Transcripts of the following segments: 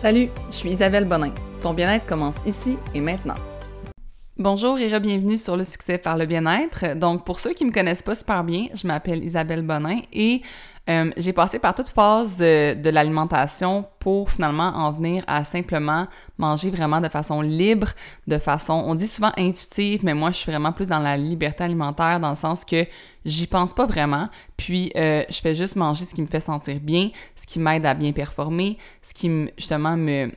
Salut, je suis Isabelle Bonin. Ton bien-être commence ici et maintenant. Bonjour et bienvenue sur le succès par le bien-être. Donc, pour ceux qui me connaissent pas super bien, je m'appelle Isabelle Bonin et euh, j'ai passé par toute phase euh, de l'alimentation pour finalement en venir à simplement manger vraiment de façon libre, de façon, on dit souvent intuitive, mais moi je suis vraiment plus dans la liberté alimentaire dans le sens que j'y pense pas vraiment, puis euh, je fais juste manger ce qui me fait sentir bien, ce qui m'aide à bien performer, ce qui justement me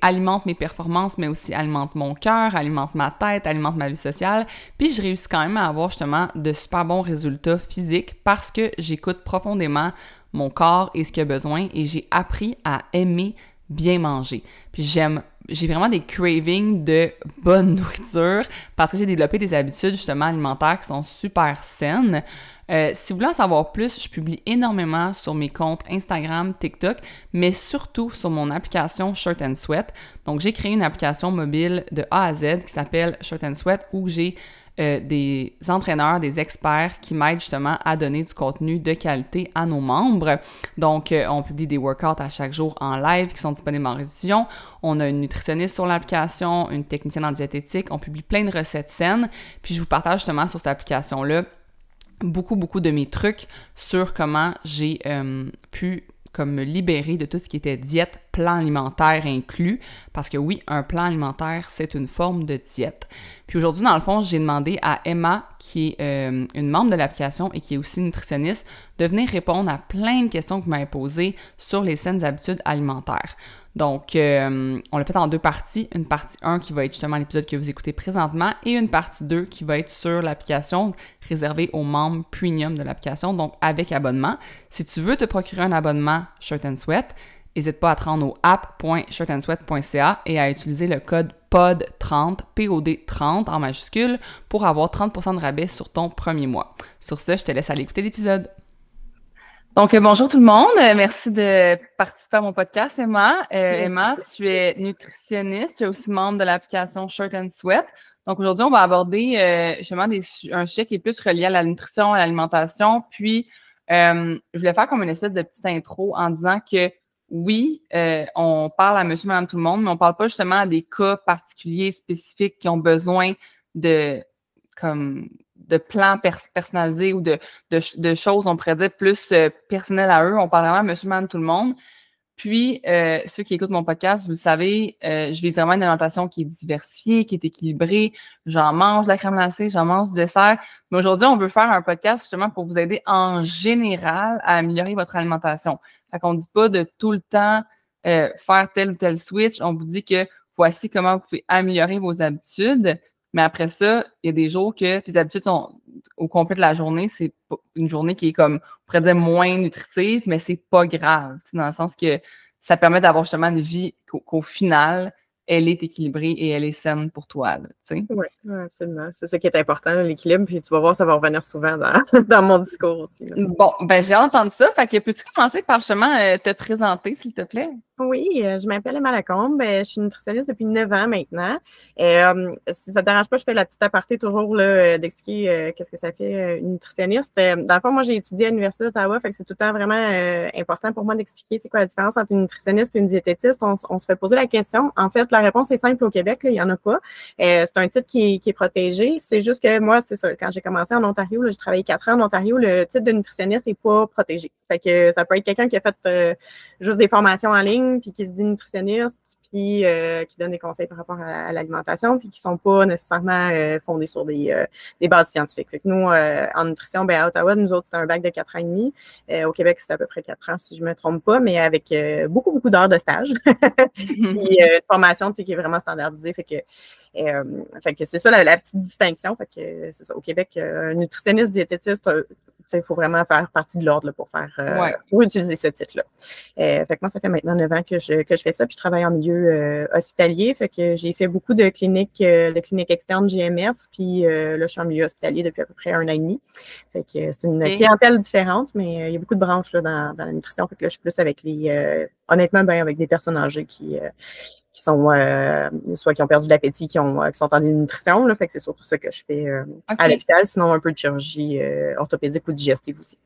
alimente mes performances, mais aussi alimente mon cœur, alimente ma tête, alimente ma vie sociale. Puis je réussis quand même à avoir justement de super bons résultats physiques parce que j'écoute profondément mon corps et ce qu'il a besoin et j'ai appris à aimer bien manger. Puis j'aime j'ai vraiment des cravings de bonne nourriture parce que j'ai développé des habitudes justement alimentaires qui sont super saines. Euh, si vous voulez en savoir plus, je publie énormément sur mes comptes Instagram, TikTok, mais surtout sur mon application Shirt and Sweat. Donc, j'ai créé une application mobile de A à Z qui s'appelle Shirt and Sweat où j'ai euh, des entraîneurs, des experts qui m'aident justement à donner du contenu de qualité à nos membres. Donc, euh, on publie des workouts à chaque jour en live qui sont disponibles en réduction. On a une nutritionniste sur l'application, une technicienne en diététique. On publie plein de recettes saines. Puis, je vous partage justement sur cette application-là beaucoup, beaucoup de mes trucs sur comment j'ai euh, pu comme me libérer de tout ce qui était diète, plan alimentaire inclus, parce que oui, un plan alimentaire, c'est une forme de diète. Puis aujourd'hui, dans le fond, j'ai demandé à Emma, qui est euh, une membre de l'application et qui est aussi nutritionniste, de venir répondre à plein de questions que vous m'avez posées sur les saines habitudes alimentaires. Donc, euh, on l'a fait en deux parties. Une partie 1 qui va être justement l'épisode que vous écoutez présentement et une partie 2 qui va être sur l'application réservée aux membres premium de l'application, donc avec abonnement. Si tu veux te procurer un abonnement Shirt and Sweat, n'hésite pas à te rendre au app.shirtandsweat.ca et à utiliser le code POD30, POD30 en majuscule pour avoir 30% de rabais sur ton premier mois. Sur ce, je te laisse aller écouter l'épisode. Donc, euh, bonjour tout le monde. Euh, merci de participer à mon podcast, Emma. Euh, Emma, tu es nutritionniste, tu es aussi membre de l'application Shirt and Sweat. Donc, aujourd'hui, on va aborder justement un sujet qui est plus relié à la nutrition, à l'alimentation. Puis, je voulais faire comme une espèce de petite intro en disant que oui, on parle à monsieur, madame, tout le monde, mais on ne parle pas justement à des cas particuliers, spécifiques qui ont besoin de comme de plans personnalisés ou de, choses, on pourrait dire, plus euh, personnelles à eux. On parle vraiment monsieur, madame, tout le monde. Puis, euh, ceux qui écoutent mon podcast, vous le savez, euh, je vise vraiment une alimentation qui est diversifiée, qui est équilibrée. J'en mange de la crème glacée, j'en mange du dessert. Mais aujourd'hui, on veut faire un podcast justement pour vous aider en général à améliorer votre alimentation. Fait qu'on ne dit pas de tout le temps faire tel ou tel switch. On vous dit que voici comment vous pouvez améliorer vos habitudes. Mais après ça, il y a des jours que tes habitudes sont au complet de la journée, c'est une journée qui est comme, on pourrait dire, moins nutritive, mais c'est pas grave, dans le sens que ça permet d'avoir justement une vie qu'au final, elle est équilibrée et elle est saine pour toi. Oui, ouais, absolument. C'est ça qui est important, l'équilibre. Puis tu vas voir, ça va revenir souvent dans, dans mon discours aussi. Bon, ben j'ai entendu ça. Fait que peux-tu commencer par justement euh, te présenter, s'il te plaît? Oui, euh, je m'appelle Emma Lacombe. Euh, je suis nutritionniste depuis neuf ans maintenant. Si ça ne te dérange pas, je fais la petite aparté toujours d'expliquer qu'est-ce que ça fait une nutritionniste. dans le fond, moi, j'ai étudié à l'Université d'Ottawa, fait que c'est tout le temps vraiment important pour moi d'expliquer c'est quoi la différence entre une nutritionniste et une diététiste. On, se fait poser la question. En fait, la réponse est simple au Québec, il n'y en a pas. c'est un titre qui, est protégé. C'est juste que moi, c'est ça. Quand j'ai commencé en Ontario, j'ai travaillé quatre ans en Ontario, le titre de nutritionniste n'est pas protégé. Fait que ça peut être quelqu'un qui a fait juste des formations en ligne puis qui se dit nutritionniste, puis euh, qui donne des conseils par rapport à, l'alimentation, puis qui ne sont pas nécessairement euh, fondés sur des, euh, des, bases scientifiques. nous, en nutrition, ben, à Ottawa, nous autres, c'est un bac de 4 ans et demi. au Québec, c'est à peu près 4 ans, si je ne me trompe pas, mais avec beaucoup, beaucoup d'heures de stage. puis une formation qui est vraiment standardisée. Fait que fait que c'est ça la, petite distinction. Fait que c'est ça. Au Québec, un nutritionniste diététiste, il faut vraiment faire partie de l'ordre pour faire euh, pour utiliser ce titre-là. Euh, fait que moi, ça fait maintenant 9 ans que je, que je fais ça, puis je travaille en milieu euh, hospitalier. Fait que j'ai fait beaucoup de cliniques, de cliniques externes GMF, puis là, je suis en milieu hospitalier depuis à peu près un an et demi. Fait que c'est une clientèle différente, mais il y a beaucoup de branches là, dans, dans, la nutrition. Fait que là, je suis plus avec les honnêtement, ben, avec des personnes âgées qui, qui sont euh, soit qui ont perdu l'appétit, qui, ont, qui sont en dénutrition. Là, fait que c'est surtout ça que je fais euh, à l'hôpital, sinon un peu de chirurgie euh, orthopédique ou digestive aussi.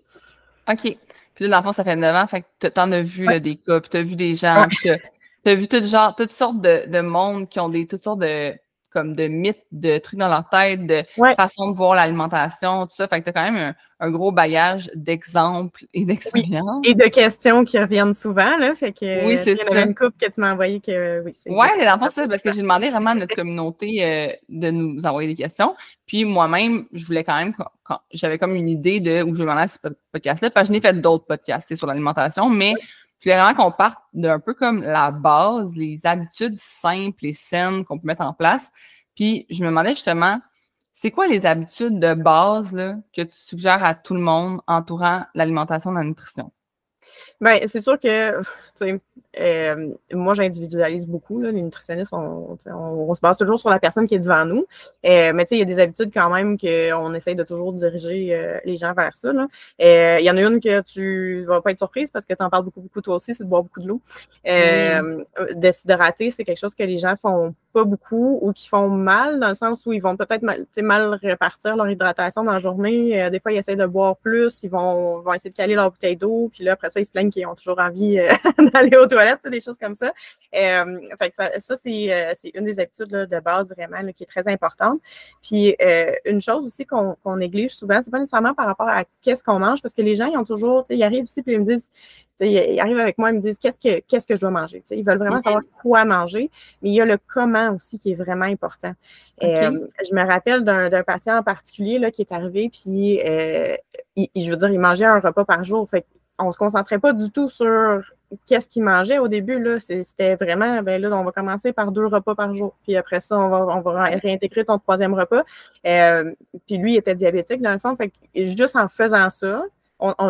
OK. Puis là, l'enfant, ça fait 9 ans, fait que tu en as vu des cas, puis tu as vu des gens. Tu as vu tout genre, toutes sortes de, de monde qui ont des toutes sortes de comme de mythes, de trucs dans leur tête, de façon de voir l'alimentation, tout ça. Fait que tu as quand même un, gros bagage d'exemples et d'expériences. Et de questions qui reviennent souvent, là. Fait que oui, c'est ça. une couple que tu m'as envoyé que oui. Oui, dans le c'est parce que j'ai demandé vraiment à notre communauté euh, de nous envoyer des questions. Puis moi-même, je voulais quand même, j'avais comme une idée de où je vais à ce podcast-là, parce que je n'ai fait d'autres podcasts sur l'alimentation, mais je voulais vraiment qu'on parte d'un peu comme la base, les habitudes simples et saines qu'on peut mettre en place. Puis je me demandais justement, c'est quoi les habitudes de base là, que tu suggères à tout le monde entourant l'alimentation et la nutrition? Bien, c'est sûr que, euh, moi, j'individualise beaucoup. les nutritionnistes, on, se base toujours sur la personne qui est devant nous. Euh, mais il y a des habitudes quand même qu'on essaye de toujours diriger euh, les gens vers ça. Il y en a une que tu vas pas être surprise parce que tu en parles beaucoup, beaucoup toi aussi, c'est de boire beaucoup de l'eau. De s'hydrater, c'est quelque chose que les gens font pas beaucoup ou qui font mal, dans le sens où ils vont peut-être mal, mal répartir leur hydratation dans la journée. des fois, ils essaient de boire plus, ils vont, vont essayer de caler leur bouteille d'eau, puis là, après ça, ils se plaignent qu'ils ont toujours envie euh, d'aller aux toilettes, des choses comme ça. Euh, ça, euh, c'est une des habitudes de base vraiment qui est très importante. Puis une chose aussi qu'on néglige souvent, c'est pas nécessairement par rapport à qu'est-ce qu'on mange, parce que les gens, ils ont toujours, ils arrivent ici puis ils me disent, ils arrivent avec moi, ils me disent qu'est-ce que qu'est-ce que je dois manger? ils veulent vraiment savoir quoi manger, mais il y a le comment aussi qui est vraiment important. je me rappelle d'un patient en particulier là, qui est arrivé, puis je veux dire, il mangeait un repas par jour. Fait on se concentrait pas du tout sur qu'est-ce qu'il mangeait au début. Là. C'était vraiment, ben là, on va commencer par deux repas par jour. Puis après ça, on va, on va réintégrer ton troisième repas. Euh, puis lui, il était diabétique, dans le fond. Fait juste en faisant ça,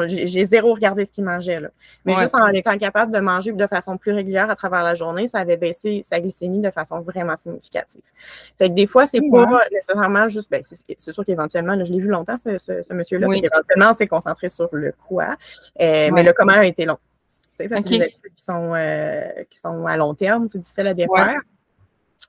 j'ai zéro regardé ce qu'il mangeait. Là. Mais juste en étant capable de manger de façon plus régulière à travers la journée, ça avait baissé sa glycémie de façon vraiment significative. Fait que des fois, c'est pas nécessairement juste, ben, c'est sûr qu'éventuellement, je l'ai vu longtemps, ce, ce, monsieur-là, éventuellement, on s'est concentré sur le quoi, euh, mais le comment a été long. Parce que les qui sont, euh, qui sont à long terme, c'est difficile à défaire.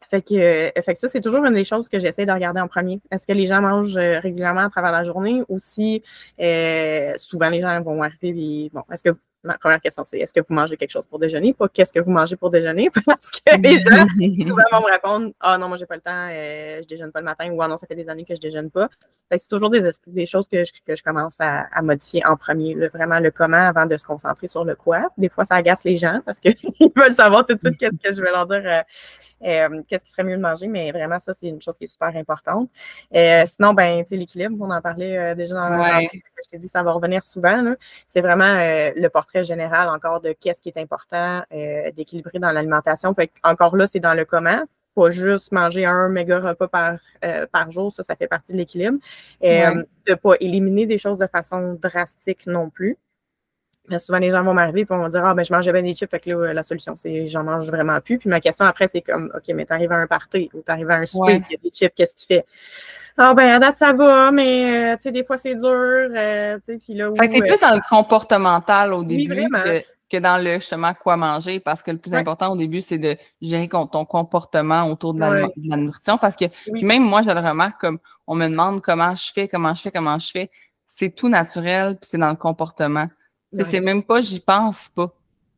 Fait que, euh, fait ça, c'est toujours une des choses que j'essaie de regarder en premier. Est-ce que les gens mangent euh, régulièrement à travers la journée ou si euh, souvent les gens vont arriver et bon, est-ce que ma première question, c'est est-ce que vous mangez quelque chose pour déjeuner? Pas qu'est-ce que vous mangez pour déjeuner? Parce que les gens souvent vont me répondre Ah non, moi j'ai pas le temps, euh, je déjeune pas le matin ou Ah non, ça fait des années que je déjeune pas. c'est toujours des, des, choses que je, que je commence à, à modifier en premier. vraiment le comment avant de se concentrer sur le quoi. Des fois, ça agace les gens parce qu'ils veulent savoir tout de suite qu'est-ce que je vais leur dire. Euh, euh, qu'est-ce qui serait mieux de manger, mais vraiment, ça, c'est une chose qui est super importante. sinon, ben, l'équilibre, on en parlait déjà dans, ouais. Je t'ai dit, ça va revenir souvent. C'est vraiment le portrait général encore de qu'est-ce qui est important euh, d'équilibrer dans l'alimentation. encore là, c'est dans le comment. Pas juste manger un méga repas par, euh, par jour, ça, ça fait partie de l'équilibre. Euh, de ne pas éliminer des choses de façon drastique non plus. Mais souvent, les gens vont m'arriver et vont dire Ah, ben, je mangeais bien des chips, fait que là, la solution, c'est j'en mange vraiment plus. Puis ma question après, c'est comme OK, mais t'arrives à un party ou t'arrives à un souper, il y a des chips, qu'est-ce que tu fais? Ah ben à date ça va, mais euh, tu sais des fois c'est dur, euh, tu sais puis là. Fait que t'es plus dans le comportemental au début que, dans le justement quoi manger, parce que le plus important au début c'est de gérer ton comportement autour de la, nourriture, parce que même moi je le remarque comme on me demande comment je fais, comment je fais, comment je fais, c'est tout naturel puis c'est dans le comportement. C'est même pas j'y pense pas.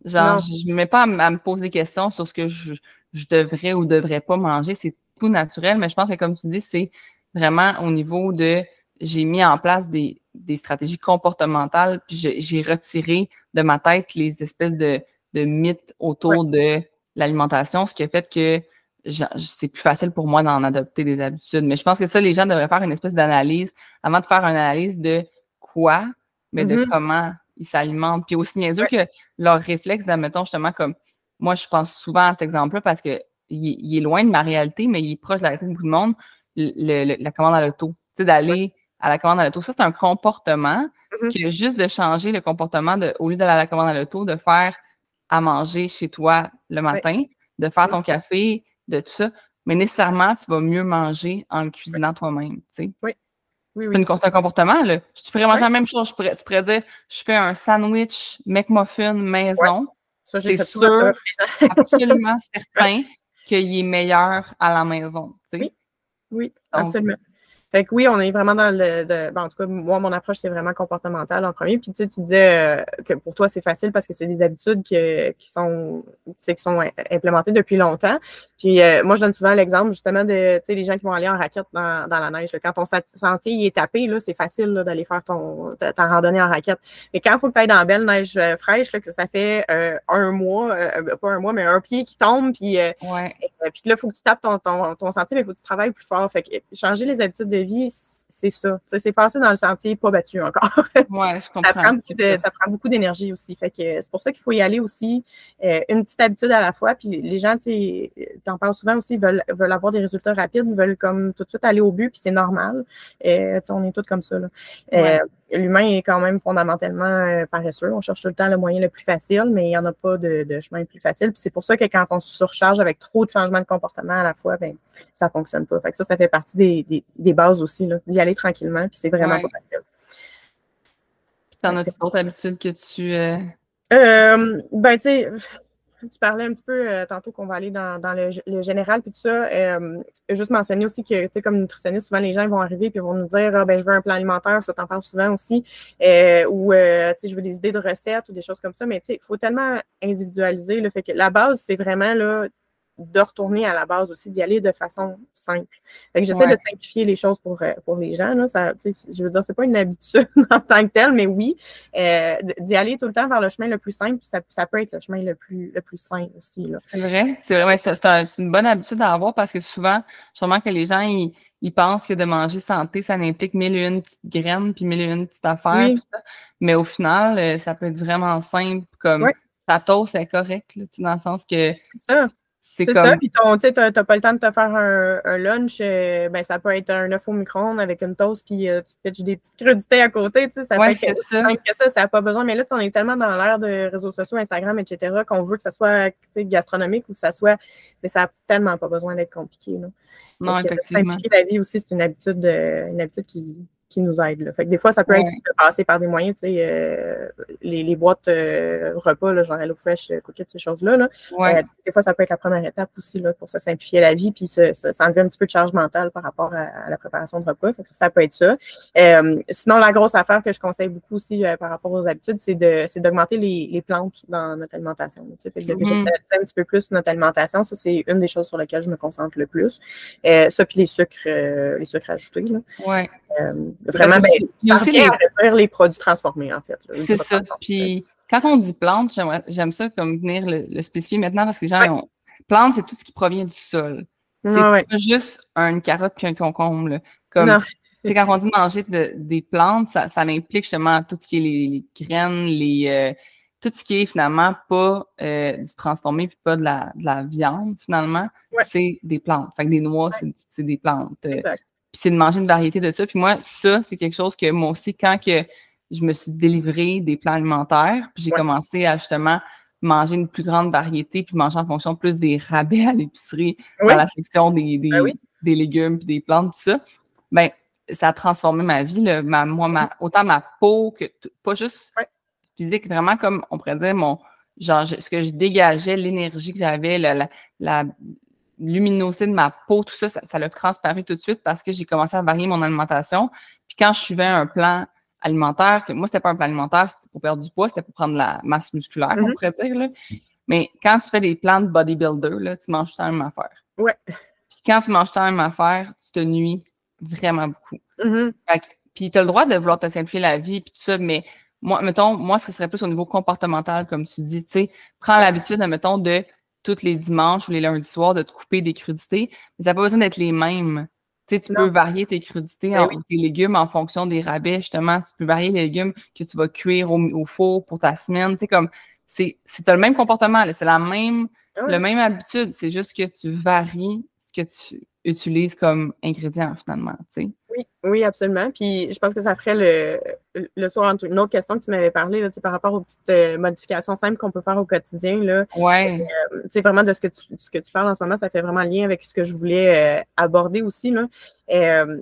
Genre je me mets pas à, me poser des questions sur ce que je, je devrais ou devrais pas manger, c'est tout naturel, mais je pense que comme tu dis c'est vraiment au niveau de j'ai mis en place des, stratégies comportementales, puis j'ai retiré de ma tête les espèces de, mythes autour de l'alimentation, ce qui a fait que c'est plus facile pour moi d'en adopter des habitudes. Mais je pense que ça, les gens devraient faire une espèce d'analyse avant de faire une analyse de quoi, mais de mm-hmm. comment ils s'alimentent. Puis aussi niaiseux que leur réflexe, admettons justement comme moi, je pense souvent à cet exemple-là parce que il, est loin de ma réalité, mais il est proche de la réalité de beaucoup de monde la commande à l'auto. Tu sais, d'aller à la commande à l'auto. Ça, c'est un comportement mm-hmm. que juste de changer le comportement de, au lieu d'aller à la commande à l'auto, de faire à manger chez toi le matin, de faire ton mm-hmm. café, de tout ça. Mais nécessairement, tu vas mieux manger en le cuisinant toi-même. Oui. c'est un comportement. Là. Tu pourrais manger la même chose. Je tu pourrais dire je fais un sandwich McMuffin maison. C'est sûr, absolument certain qu'il est meilleur à la maison. Tu sais. Oui, absolument. Fait que oui, on est vraiment dans le. De, ben, en tout cas, moi, mon approche, c'est vraiment comportemental en premier. Puis tu sais, tu disais euh, que pour toi, c'est facile parce que c'est des habitudes qui sont, qui sont implémentées depuis longtemps. Puis euh, moi, je donne souvent l'exemple justement de les gens qui vont aller en raquette dans, dans la neige. Quand ton sentier est tapé, c'est facile d'aller faire ton, ta, randonnée en raquette. Mais quand il faut que tu ailles dans la belle neige euh, fraîche, là, que ça fait un mois, pas un mois, mais un pied qui tombe, puis, ouais. puis là, il faut que tu tapes ton, ton, ton sentier, mais il faut que tu travailles plus fort. Fait que changer les habitudes de vie, c'est ça. C'est passé dans le sentier pas battu encore. Ouais, je comprends. Ça prend, beaucoup d'énergie aussi. Fait que c'est pour ça qu'il faut y aller aussi euh, une petite habitude à la fois. Puis les gens, tu en parles souvent aussi, veulent, veulent avoir des résultats rapides, veulent comme tout de suite aller au but, puis c'est normal. Euh, on est tous comme ça. Euh, l'humain est quand même fondamentalement paresseux. On cherche tout le temps le moyen le plus facile, mais il n'y en a pas de, chemin plus facile. Puis c'est pour ça que quand on se surcharge avec trop de changements de comportement à la fois, ben, ça ne fonctionne pas. Fait que ça, ça fait partie des, des, bases aussi, d'y aller tranquillement, puis c'est vraiment pas facile. T'en as d'autres habitudes que tu. Euh... Euh, ben, tu sais, tu parlais un petit peu euh, tantôt qu'on va aller dans, le, général puis tout ça. Juste mentionner aussi que, tu sais, comme nutritionniste, souvent les gens vont arriver puis vont nous dire ah, ben, je veux un plan alimentaire, ça t'en parle souvent aussi. Euh, ou, tu sais, je veux des idées de recettes ou des choses comme ça. Mais, tu sais, il faut tellement individualiser. Le fait que la base, c'est vraiment là, de retourner à la base aussi, d'y aller de façon simple. Fait que j'essaie de simplifier les choses pour, euh, pour les gens. Là. Ça, je veux dire, c'est pas une habitude en tant que telle, mais oui, euh, d'y aller tout le temps vers le chemin le plus simple, ça, ça peut être le chemin le plus, le plus sain aussi. C'est vrai, c'est vrai, c'est une bonne habitude à avoir parce que souvent, sûrement que les gens, ils, pensent que de manger santé, ça implique mille et une petites graines, puis mille et une petites affaires. Mais au final, euh, ça peut être vraiment simple, comme ta toast est correcte, dans le sens que c'est ça, puis tu n'as pas le temps de te faire un, lunch, euh, ben, ça peut être un œuf au micro-ondes avec une toast, puis euh, tu pitches des petites crudités à côté, tu sais, ça ouais, peut être ça. que ça, ça n'a pas besoin. Mais là, on est tellement dans l'ère de réseaux sociaux, Instagram, etc., qu'on veut que ça soit gastronomique ou que ça soit, mais ça n'a tellement pas besoin d'être compliqué. Là. Non, Donc, effectivement. Simplifier la vie aussi, c'est une habitude, une habitude qui, qui nous aident. Là. Fait que des fois, ça peut être de passer par des moyens, tu sais, euh, les, les, boîtes euh, repas, là, genre HelloFresh, euh, Cookies, ces choses-là. Là. Ouais. des fois, ça peut être la première étape aussi là, pour se simplifier la vie, puis ça, ça, enlever un petit peu de charge mentale par rapport à, la préparation de repas. Fait que ça, peut être ça. sinon, la grosse affaire que je conseille beaucoup aussi par rapport aux habitudes, c'est de, d'augmenter les, les, plantes dans notre alimentation. Tu sais, fait que mm un petit peu plus notre alimentation. Ça, c'est une des choses sur lesquelles je me concentre le plus. ça, puis les sucres, les sucres ajoutés. Là. Ouais. Vraiment, ben, il y a aussi les... les produits transformés, en fait. C'est ça. Puis quand on dit plante, j'aime ça comme venir le, spécifier maintenant parce que les gens ont... Plante, c'est tout ce qui provient du sol. C'est pas juste une carotte puis un concombre. Comme quand on dit manger des plantes, ça, ça, implique justement tout ce qui est les, graines, les euh, tout ce qui est finalement pas euh, du transformé puis pas de la, de la viande, finalement, c'est des plantes. Fait que des noix, c'est des plantes. Euh, exact c'est de manger une variété de ça. Puis moi, ça, c'est quelque chose que moi aussi, quand que je me suis délivré des plans alimentaires, puis j'ai commencé à justement manger une plus grande variété, puis manger en fonction plus des rabais à l'épicerie, dans la section des, des, ben légumes, puis des plantes, tout ça, ben ça a transformé ma vie, ma, moi, ma, autant ma peau que, pas juste physique, vraiment comme, on pourrait dire, mon, genre, ce que je dégageais, l'énergie que j'avais, la, la, luminosité de ma peau, tout ça, ça l'a transparu tout de suite parce que j'ai commencé à varier mon alimentation. Puis quand je suivais un plan alimentaire, que moi, c'était pas un plan alimentaire, c'était pour perdre du poids, c'était pour prendre la masse musculaire, on mm-hmm. pourrait dire. Là. Mais quand tu fais des plans de bodybuilder, là, tu manges tout la même affaire. Ouais. Puis quand tu manges tout la même affaire, tu te nuis vraiment beaucoup. Mm-hmm. puis tu as le droit de vouloir te simplifier la vie, puis tout ça, mais moi, mettons, moi, ce serait plus au niveau comportemental, comme tu dis, tu sais, prends l'habitude, mettons, de tous les dimanches ou les lundis soirs de te couper des crudités, mais ça n'a pas besoin d'être les mêmes. Tu, sais, tu peux varier tes crudités, ben en, tes légumes en fonction des rabais, justement. Tu peux varier les légumes que tu vas cuire au, four pour ta semaine. Tu sais, comme, c'est, le même comportement, c'est la même, ah même habitude. C'est juste que tu varies ce que tu utilises comme ingrédient, finalement, tu sais. Oui, oui, absolument. Puis je pense que ça ferait le, le soir une autre question que tu m'avais parlé là, par rapport aux petites euh, modifications simples qu'on peut faire au quotidien. Là. Ouais. Euh, vraiment de ce que, tu, ce que tu parles en ce moment, ça fait vraiment lien avec ce que je voulais euh, aborder aussi. Là.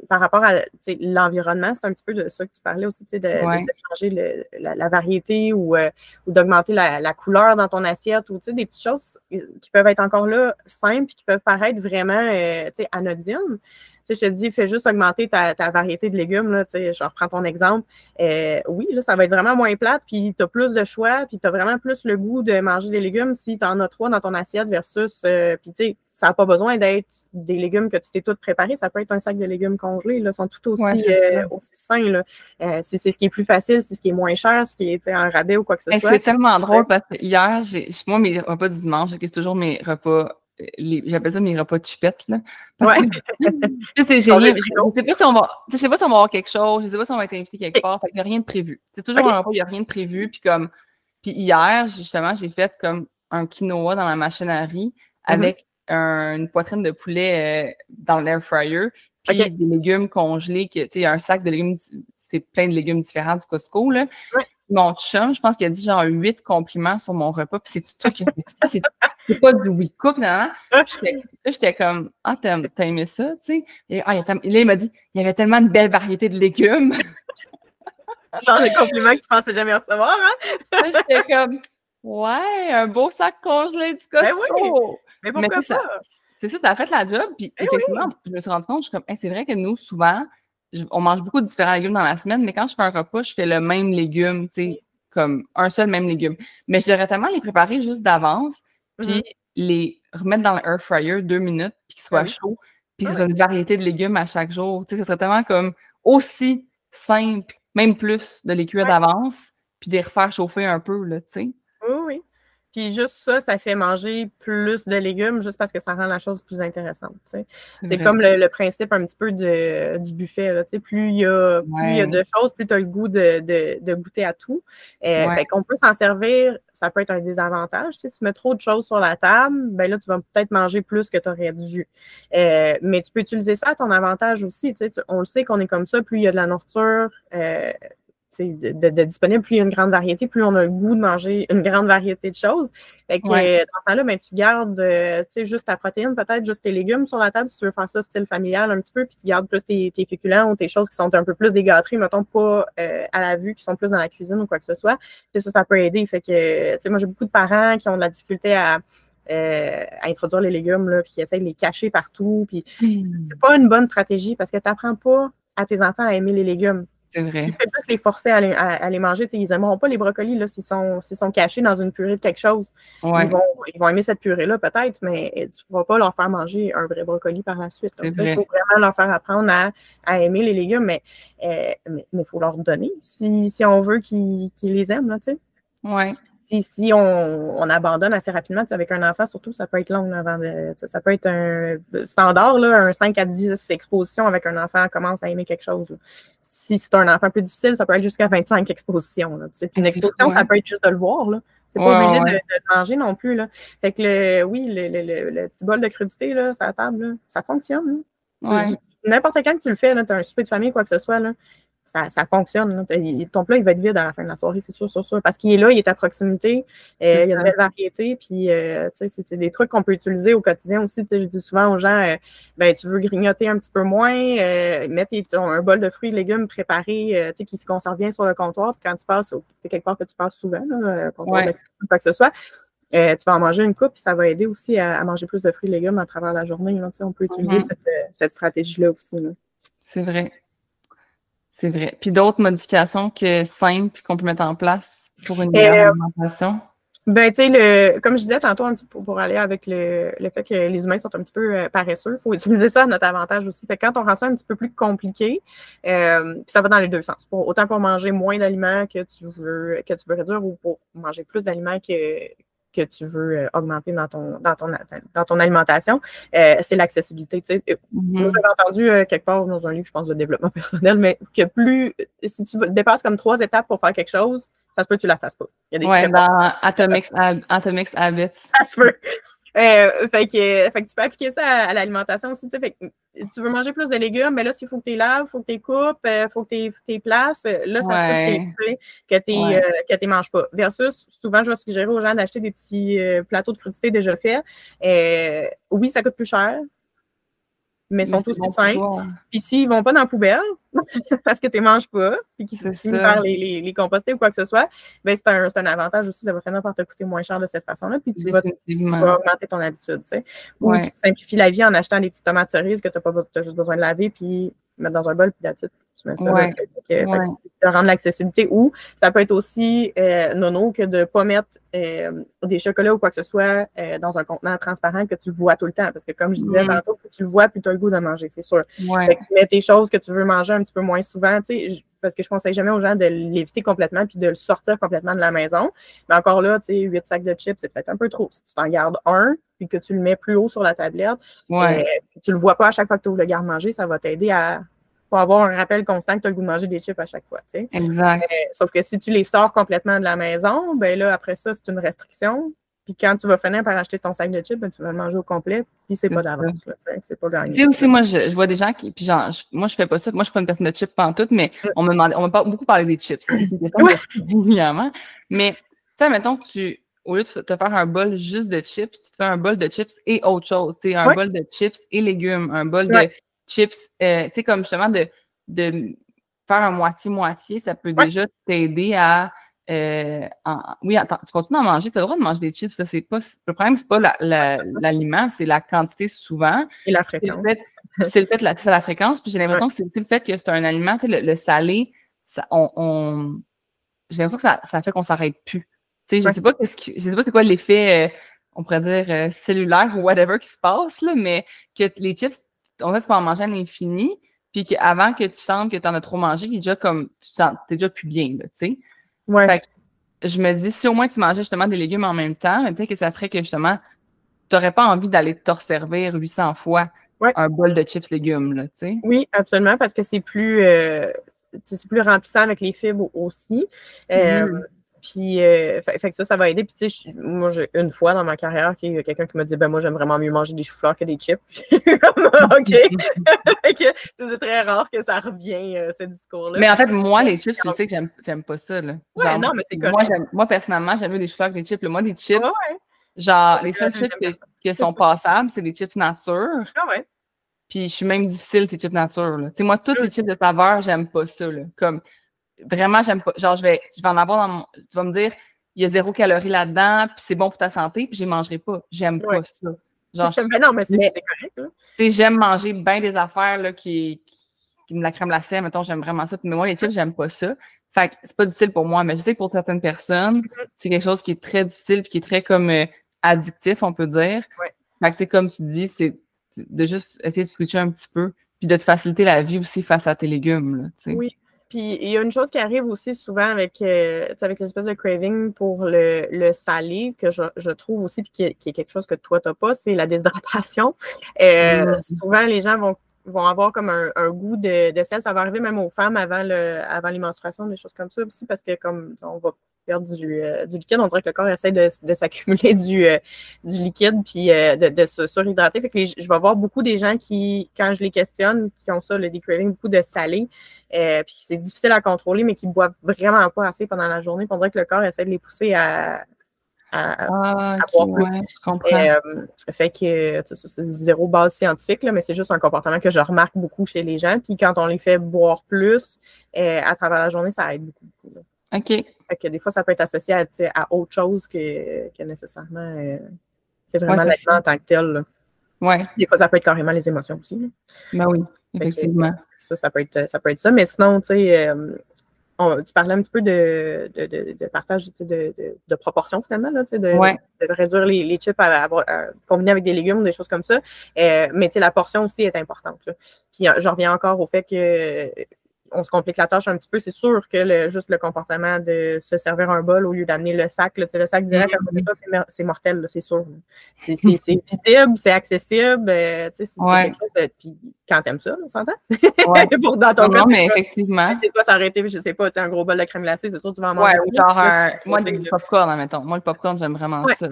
par rapport à l'environnement, c'est un petit peu de ça que tu parlais aussi, de, de, changer la, variété ou, ou d'augmenter la, la, couleur dans ton assiette ou des petites choses qui peuvent être encore là simples et qui peuvent paraître vraiment anodines je te dis, fais juste augmenter ta, variété de légumes. Là, je reprends ton exemple. Euh, oui, là, ça va être vraiment moins plate, puis tu as plus de choix, puis tu as vraiment plus le goût de manger des légumes si tu en as trois dans ton assiette versus, euh, puis tu sais, ça n'a pas besoin d'être des légumes que tu t'es tout préparé. Ça peut être un sac de légumes congelés. Là, sont tout aussi, euh, aussi sains. Euh, c'est ce qui est plus facile, c'est ce qui est moins cher, ce qui est un rabais ou quoi que ce soit. C'est tellement drôle parce que hier, moi, mes repas du dimanche, c'est toujours mes repas j'appelle ça mes repas de chupette, là. ouais. c'est génial. Je sais pas si on va, je sais pas si on va avoir quelque chose, je sais pas si on va être invité quelque part. il n'y a rien de prévu. C'est toujours un repas, il n'y a rien de prévu. Puis comme, puis hier, justement, j'ai fait comme un quinoa dans la machine à riz mm-hmm. avec une poitrine de poulet euh, dans l'air fryer, puis des légumes congelés, tu sais, un sac de légumes, c'est plein de légumes différents du Costco, là. Mon chum, je pense qu'il a dit genre huit compliments sur mon repas, puis c'est tout qui ça, c'est pas du we cook, non, Là, j'étais comme, ah, t'as aimé ça, tu sais? Et ah, là, il m'a dit, il y avait tellement de belles variétés de légumes. genre des compliments que tu pensais jamais recevoir, hein? j'étais comme, ouais, un beau sac congelé du ben Costco. Mais pourquoi ça? C'est ça, ça a fait la job. Puis eh effectivement, je me suis rendu compte, je suis comme, c'est vrai que nous, souvent, on mange beaucoup de différents légumes dans la semaine, mais quand je fais un repas, je fais le même légume, tu sais, comme un seul même légume. Mais je devrais tellement les préparer juste d'avance, puis mm-hmm. les remettre dans l'air fryer deux minutes, puis qu'ils soient chauds, puis qu'ils aient une variété de légumes à chaque jour. Tu sais, ce serait tellement comme aussi simple, même plus, de les cuire d'avance, puis de les refaire chauffer un peu, là, tu sais. Puis juste ça, ça fait manger plus de légumes juste parce que ça rend la chose plus intéressante. C'est comme le, principe un petit peu du buffet. Là, plus il y, a, y a de choses, plus tu as le goût de, goûter à tout. Euh, fait qu'on peut s'en servir, ça peut être un désavantage. Si tu mets trop de choses sur la table, ben là, tu vas peut-être manger plus que tu aurais dû. Euh, mais tu peux utiliser ça à ton avantage aussi. on le sait qu'on est comme ça, plus il y a de la nourriture. Euh, de, de, disponible, plus il y a une grande variété, plus on a le goût de manger une grande variété de choses. Fait que dans ce temps-là, ben, tu gardes euh, juste ta protéine, peut-être juste tes légumes sur la table si tu veux faire ça style familial un petit peu, puis tu gardes plus tes, féculents ou tes choses qui sont un peu plus dégâtrées, mettons pas euh, à la vue, qui sont plus dans la cuisine ou quoi que ce soit. ça, ça peut aider. Fait que moi, j'ai beaucoup de parents qui ont de la difficulté à, euh, à introduire les légumes, là, puis qui essayent de les cacher partout. Puis hmm. c'est pas une bonne stratégie parce que tu n'apprends pas à tes enfants à aimer les légumes. C'est vrai. Tu fais juste les forcer à les, à, les manger. ils n'aimeront pas les brocolis s'ils sont, sont cachés dans une purée de quelque chose. Ils, vont, ils, vont, aimer cette purée-là peut-être, mais tu ne vas pas leur faire manger un vrai brocoli par la suite. Il faut vraiment leur faire apprendre à, à aimer les légumes, mais il euh, mais, faut leur donner si, si on veut qu'ils les aiment. Si, si on, on, abandonne assez rapidement, avec un enfant, surtout, ça peut être long avant de. Ça peut être un standard, là, un 5 à 10 expositions avec un enfant commence à aimer quelque chose. Si c'est un enfant plus difficile, ça peut être jusqu'à 25 expositions. Là, une exposition, ça peut être juste de le voir. Là. C'est pas obligé de, de, manger non plus. Là. Fait que le, oui, le, le, le, petit bol de crudité là, sur la table, là, ça fonctionne. N'importe quand que tu le fais, tu as un souper de famille, quoi que ce soit, là, ça, fonctionne. Ton plat, il va être vide à la fin de la soirée, c'est sûr, sûr, sûr. Parce qu'il est là, il est à proximité, euh, il y a une belle variété, puis euh, c'est des trucs qu'on peut utiliser au quotidien aussi. Je dis souvent aux gens, euh, ben, tu veux grignoter un petit peu moins, mettre un bol de fruits et légumes préparés qui se conserve bien sur le comptoir, puis quand tu passes, c'est quelque part que tu passes souvent, là, comptoir quoi que ce soit. tu vas en manger une coupe, puis ça va aider aussi à, manger plus de fruits et légumes à travers la journée. on peut utiliser mm-hmm. cette, cette stratégie-là aussi. C'est vrai. C'est vrai. Puis d'autres modifications que simples qu'on peut mettre en place pour une meilleure euh, alimentation? Ben, tu sais, comme je disais tantôt, un petit peu pour aller avec le, fait que les humains sont un petit peu euh, paresseux, il faut utiliser ça à notre avantage aussi. Fait que quand on rend ça un petit peu plus compliqué, euh, ça va dans les deux sens. autant pour manger moins d'aliments que tu veux que tu veux réduire ou pour manger plus d'aliments que, que tu veux euh, augmenter dans ton, dans ton, dans ton alimentation, euh, c'est l'accessibilité. Tu sais. Euh, mm-hmm. j'avais entendu quelque part dans un livre, je pense, de développement personnel, mais que plus, si tu dépasses comme trois étapes pour faire quelque chose, ça se peut que tu la fasses pas. Il y a des dans Habits. Ça se peut. Euh, fait, que, fait, que, tu peux appliquer ça à, l'alimentation aussi. Fait tu veux manger plus de légumes, mais là, s'il faut que tu les laves, il faut que tu les coupes, il euh, faut que tu les places. Là, ça se peut que tu ne euh, manges pas. Versus, souvent, je vais suggérer aux gens d'acheter des petits plateaux de crudités déjà faits. oui, ça coûte plus cher. Mais ils sont aussi simples. Puis s'ils vont pas dans la poubelle, parce que tu les manges pas, puis qu'ils finissent par les, les, composter ou quoi que ce soit, ben c'est un, un, avantage aussi. Ça va finir par te coûter moins cher de cette façon-là, puis tu vas, augmenter ton habitude. Tu sais. Ou tu simplifies la vie en achetant des petites tomates cerises que tu n'as pas as juste besoin de laver, puis mettre dans un bol, puis d'attitude, tu mets ça. Ouais. de rendre l'accessibilité. Ou ça peut être aussi euh, nono que de ne pas mettre euh, des chocolats ou quoi que ce soit euh, dans un contenant transparent que tu vois tout le temps. Parce que comme je disais mm. tantôt, plus tu le vois, plus tu as le goût de manger, c'est sûr. Ouais. tu mets tes choses que tu veux manger un petit peu moins souvent, tu sais, parce que je ne conseille jamais aux gens de l'éviter complètement puis de le sortir complètement de la maison. Mais encore là, tu sais, 8 sacs de chips, c'est peut-être un peu trop. Si tu t'en gardes un, puis que tu le mets plus haut sur la tablette, ouais. euh, tu le vois pas à chaque fois que tu ouvres le garde-manger, ça va t'aider à avoir un rappel constant que tu as le goût de manger des chips à chaque fois. Exact. Euh, sauf que si tu les sors complètement de la maison, ben là, après ça, c'est une restriction. Puis quand tu vas finir par acheter ton sac de chips, ben, tu vas le manger au complet, puis c'est pas d'avance. C'est pas gagné. Tu sais aussi, moi, je, vois des gens qui. Puis genre, moi, je fais pas ça. Moi, je suis pas une personne de chips tout, mais on me demande, on m'a beaucoup parlé des chips. C'est une question Mais, tu sais, mettons que tu au lieu de te faire un bol juste de chips, tu te fais un bol de chips et autre chose. Tu sais, un bol de chips et légumes, un bol de chips, euh, tu sais, comme justement de, de faire un moitié-moitié, ça peut déjà t'aider à. Euh, oui, attends, tu continues à manger, tu as le droit de manger des chips. Ça, c'est pas, le problème, c'est pas l'aliment, c'est la quantité souvent. Et la fréquence. C'est le fait, la, la fréquence. Puis j'ai l'impression que c'est aussi le fait que c'est un aliment, tu sais, le, salé, ça, on, j'ai l'impression que ça, ça fait qu'on s'arrête plus. Tu sais, je ne sais pas ce je sais pas c'est quoi l'effet, euh, on pourrait dire, euh, cellulaire ou whatever qui se passe, là, mais que les chips, on sait tu peux en manger à l'infini, puis qu'avant que tu sentes que tu en as trop mangé, déjà comme, tu es déjà plus bien, tu sais. Ouais. Fait que je me dis, si au moins tu mangeais justement des légumes en même temps, peut-être que ça ferait que justement, tu n'aurais pas envie d'aller te resservir 800 fois un bol de chips légumes, là, tu sais. Oui, absolument, parce que c'est plus, euh, c'est plus remplissant avec les fibres aussi. Mm-hmm. Puis, euh, fait, que ça, ça va aider. Puis, tu sais, moi, j'ai une fois dans ma carrière, il y a quelqu'un qui m'a dit, ben moi, j'aime vraiment mieux manger des choux-fleurs que des chips. OK. c'est très rare que ça revienne, euh, ce discours-là. Mais en fait, moi, les chips, je sais que j'aime pas ça. Là. Genre, non, mais c'est moi, moi, personnellement, j'aime mieux des choux-fleurs que des chips. Moi, des chips, genre, les seuls chips qui sont passables, c'est des chips nature. Ah ouais. Puis, je suis même difficile, ces chips nature. Tu sais, moi, tous les chips de saveur, j'aime pas ça. Là. Comme, vraiment, j'aime pas. Genre, je vais, je vais en avoir dans mon. Tu vas me dire, il y a zéro calorie là-dedans, puis c'est bon pour ta santé, puis je ne mangerai pas. J'aime pas ça. Genre, mais non, mais c'est correct. Hein. Tu sais, j'aime manger bien des affaires là, qui, qui me la crème glacée, mettons, j'aime vraiment ça. Mais moi, les chips, j'aime pas ça. Fait que c'est pas difficile pour moi, mais je sais que pour certaines personnes, mm-hmm. c'est quelque chose qui est très difficile puis qui est très comme euh, addictif, on peut dire. Ouais. Fait que comme tu dis, c'est de juste essayer de switcher un petit peu, puis de te faciliter la vie aussi face à tes légumes. Là, oui, puis il y a une chose qui arrive aussi souvent avec, euh, avec l'espèce de craving pour le, le salé, que je, je, trouve aussi, puis qui est, qui est, quelque chose que toi, tu n'as pas, c'est la déshydratation. Euh, souvent, les gens vont, vont avoir comme un, un goût de, de, sel. Ça va arriver même aux femmes avant, le, avant les menstruations, des choses comme ça aussi, parce que comme on va perdre du, euh, du, liquide. On dirait que le corps essaie de, de s'accumuler du, euh, du liquide puis euh, de, de, se surhydrater. Fait que je vais voir beaucoup des gens qui, quand je les questionne, qui ont ça, le craving, beaucoup de salé, puis c'est difficile à contrôler, mais qui boivent vraiment pas assez pendant la journée. on dirait que le corps essaie de les pousser à, à, boire plus. fait que c'est zéro base scientifique, là, mais c'est juste un comportement que je remarque beaucoup chez les gens. Puis quand on les fait boire plus à travers la journée, ça aide beaucoup. beaucoup OK. que des fois, ça peut être associé à, à autre chose que, que nécessairement. Euh, c'est vraiment ouais, l'aliment en tant que tel. Ouais. Des fois, ça peut être carrément les émotions aussi. Ben oui, effectivement. ça, ça peut, être, ça peut être ça. Mais sinon, tu sais, euh, tu parlais un petit peu de, de, de, de partage de, de, proportion finalement, là, de, ouais. de, réduire les, les chips à, à, combiner avec des légumes, des choses comme ça. Euh, mais la portion aussi est importante. Là. Puis je reviens encore au fait que on se complique la tâche un petit peu. C'est sûr que le, juste le comportement de se servir un bol au lieu d'amener le sac, là, le sac direct, mm-hmm. c'est mortel, c'est sûr. C'est visible, c'est accessible. Euh, c'est ouais. quelque chose de, puis quand t'aimes ça, on s'entend? Ouais. Pour dans ton non, mais effectivement. C'est pas s'arrêter, je sais pas, un gros bol de crème glacée, c'est sûr tu vas en manger. Ouais, genre un, moi, du popcorn, admettons. Moi, le popcorn, j'aime vraiment ça.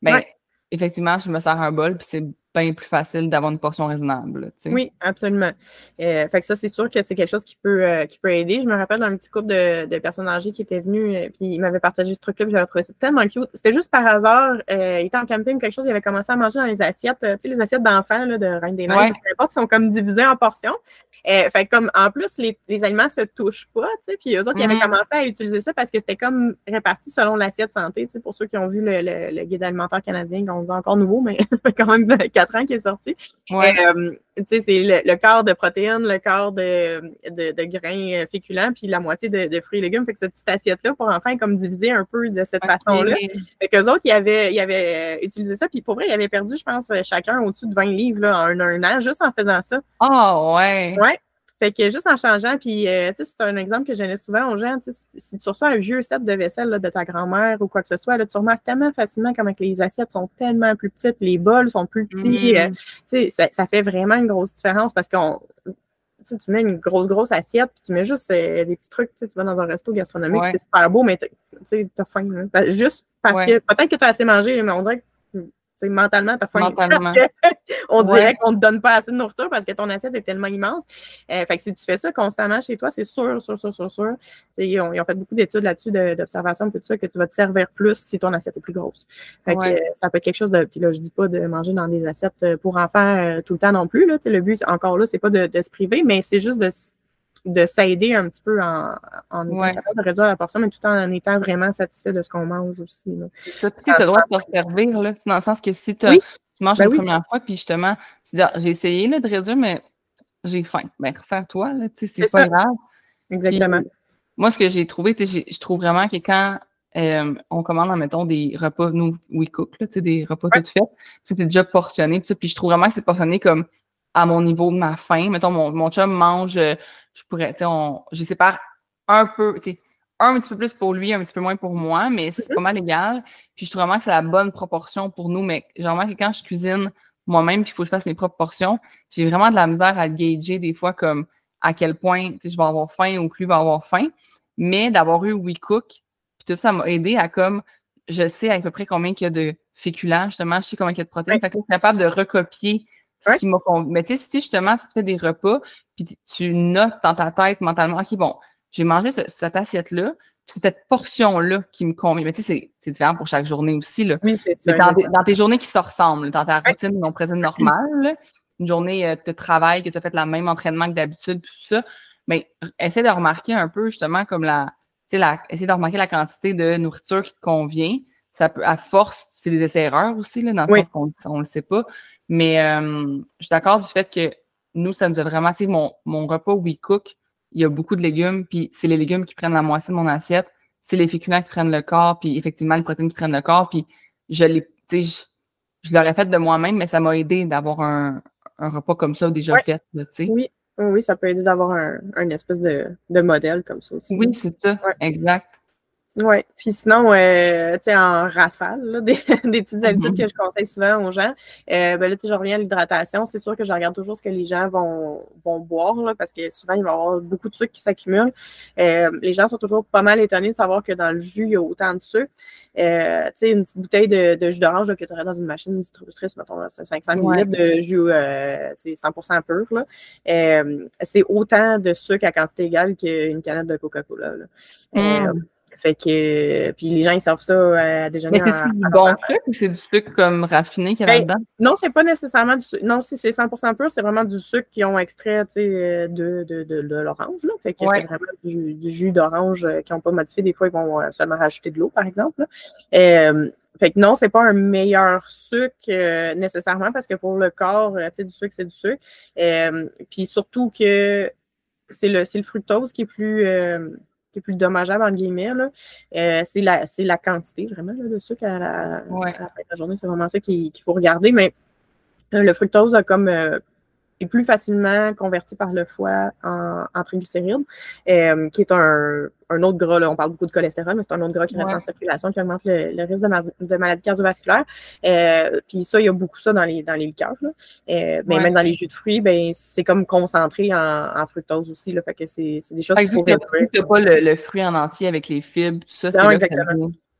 Mais effectivement, je me sers un bol, puis c'est bien plus facile d'avoir une portion raisonnable. Oui, absolument. Euh, fait que ça, c'est sûr que c'est quelque chose qui peut, euh, qui peut aider. Je me rappelle d'un petit couple de, de personnes âgées qui étaient venues, euh, puis ils m'avaient partagé ce truc-là, puis j'avais trouvé ça tellement cute. C'était juste par hasard, il était en camping, quelque chose, il avait commencé à manger dans les assiettes, tu sais, les assiettes d'enfants de Reine des Neiges, peu importe, sont comme divisées en portions. Euh, fait comme en plus, les, les aliments se touchent pas, tu sais, puis eux autres, ils avaient mm-hmm. commencé à utiliser ça parce que c'était comme réparti selon l'assiette santé, tu sais, pour ceux qui ont vu le, le, guide alimentaire canadien, qu'on dit encore nouveau, mais quand même quatre ans qui est sorti. Euh, c'est le, quart de protéines, le quart de, de, de grains euh, féculents, puis la moitié de, de, fruits et légumes. Fait que cette petite assiette-là, pour enfin comme diviser un peu de cette façon-là. Fait qu'eux autres, ils avaient, ils avaient utilisé ça, puis pour vrai, ils avaient perdu, je pense, chacun au-dessus de 20 livres là, en un, an, juste en faisant ça. Ah, ouais! Ouais. Fait que juste en changeant, puis euh, tu sais, c'est un exemple que je donnais souvent aux gens, si tu reçois un vieux set de vaisselle là, de ta grand-mère ou quoi que ce soit, là, tu remarques tellement facilement comment les assiettes sont tellement plus petites, les bols sont plus petits. Euh, mm. tu sais, ça, ça, fait vraiment une grosse différence parce qu'on tu mets une grosse, grosse assiette, puis tu mets juste euh, des petits trucs, tu vas dans un resto gastronomique, c'est super beau, mais tu as faim. Hein. Juste parce que peut-être que tu as assez mangé, mais on dirait que mentalement, tu as faim. on dirait qu'on ne te donne pas assez de nourriture parce que ton assiette est tellement immense. Euh, fait que si tu fais ça constamment chez toi, c'est sûr, sûr, sûr, sûr, sûr. Ils ont, ils ont, fait beaucoup d'études là-dessus, d'observation, tout ça, que tu vas te servir plus si ton assiette est plus grosse. Fait que, ça peut être quelque chose de. Puis là, je dis pas de manger dans des assiettes euh, pour enfants euh, tout le temps non plus. Là, le but, encore là, c'est pas de, de, se priver, mais c'est juste de de s'aider un petit peu en, en de réduire la portion, mais tout en étant vraiment satisfait de ce qu'on mange aussi. Ça, tu as le droit de te servir, là, dans le sens que si tu manges la ben première fois, puis justement, tu dis, ah, j'ai essayé là, de réduire, mais j'ai faim. Ben, sers-toi, c'est pas grave. Exactement. moi, ce que j'ai trouvé, je trouve vraiment que quand euh, on commande, mettons, des repas, nous, we cook, là, des repas tout faits, c'est déjà portionné, puis je trouve vraiment que c'est portionné comme à mon niveau de ma faim. Mettons, mon, mon chum mange euh, je pourrais, tu sais, on, je sépare un peu, tu sais, un petit peu plus pour lui, un petit peu moins pour moi, mais c'est mm-hmm. pas mal égal. Puis je trouve vraiment que c'est la bonne proportion pour nous. Mais genre, que quand je cuisine moi-même, puis il faut que je fasse mes propres portions, j'ai vraiment de la misère à gager des fois comme à quel point je vais avoir faim ou que lui va avoir faim. Mais d'avoir eu WeCook, puis tout ça m'a aidé à comme je sais à peu près combien il y a de féculents, justement, je sais combien il y a de protéines. Fait que je suis capable de recopier ce qui m'a Mais tu sais, si justement tu te fais des repas, puis tu notes dans ta tête mentalement, OK, bon, j'ai mangé cette assiette-là, puis c'est cette portion-là qui me convient. Mais tu sais, c'est différent pour chaque journée aussi. Là. Oui, c'est ça. Dans, tes journées qui se ressemblent, dans ta routine non présente normale, une journée euh, de travail que tu as fait le même entraînement que d'habitude, tout ça, mais essaie de remarquer un peu justement comme la, tu sais, la, essaie de remarquer la quantité de nourriture qui te convient. Ça peut, à force, c'est des essais-erreurs aussi, là, dans le sens qu'on ne le sait pas. Mais euh, je suis d'accord du fait que nous, ça nous a vraiment, tu sais, mon, mon repas We Cook, il y a beaucoup de légumes, puis c'est les légumes qui prennent la moitié de mon assiette, c'est les féculents qui prennent le corps, puis effectivement, les protéines qui prennent le corps, puis je l'ai, tu sais, je, l'aurais fait de moi-même, mais ça m'a aidé d'avoir un, un, repas comme ça déjà fait, tu sais. Oui, oui, ça peut aider d'avoir un, un, espèce de, de modèle comme ça aussi. Oui, c'est ça, exact. Oui, puis sinon, euh, tu sais, en rafale, là, des, des, petites habitudes que je conseille souvent aux gens. Euh, ben là, je reviens à l'hydratation. C'est sûr que je regarde toujours ce que les gens vont, vont boire, là, parce que souvent, il va y avoir beaucoup de sucre qui s'accumule. Euh, les gens sont toujours pas mal étonnés de savoir que dans le jus, il y a autant de sucre. Euh, tu sais, une petite bouteille de, de jus d'orange que tu aurais dans une machine distributrice, mettons, c'est 500 ml de jus euh, 100% pur, là. Euh, c'est autant de sucre à quantité égale qu'une canette de Coca-Cola. Mmh. Fait que, puis les gens, ils servent ça à déjeuner. Mais c'est du bon sucre ou c'est du sucre comme raffiné qu'il y a ben, dedans? Non, c'est pas nécessairement du sucre. Non, si c'est 100% pur, c'est vraiment du sucre qu'ils ont extrait de, de, de, de l'orange. Fait que c'est vraiment du, jus d'orange euh, qu'ils n'ont pas modifié. Des fois, ils vont euh, seulement rajouter de l'eau, par exemple. Euh, fait que non, c'est pas un meilleur sucre nécessairement parce que pour le corps, tu sais, du sucre, c'est du sucre. puis surtout que c'est le, le fructose qui est plus qui est plus dommageable, en guillemets, euh, c'est la, la quantité vraiment là, de sucre à la, à la fin de la journée. C'est vraiment ça qu'il faut regarder. Mais euh, le fructose a comme euh, est plus facilement converti par le foie en, en triglycérides, euh, qui est un, un, autre gras. Là. On parle beaucoup de cholestérol, mais c'est un autre gras qui reste en circulation, qui augmente le, le risque de, de maladies cardiovasculaires. Euh, puis ça, il y a beaucoup ça dans les, dans les liqueurs. Là. Euh, mais même dans les jus de fruits, ben, c'est comme concentré en, en, fructose aussi. Là, fait que c'est des choses qu'il faut. Tu pas le, le, fruit en entier avec les fibres, tout ça, c'est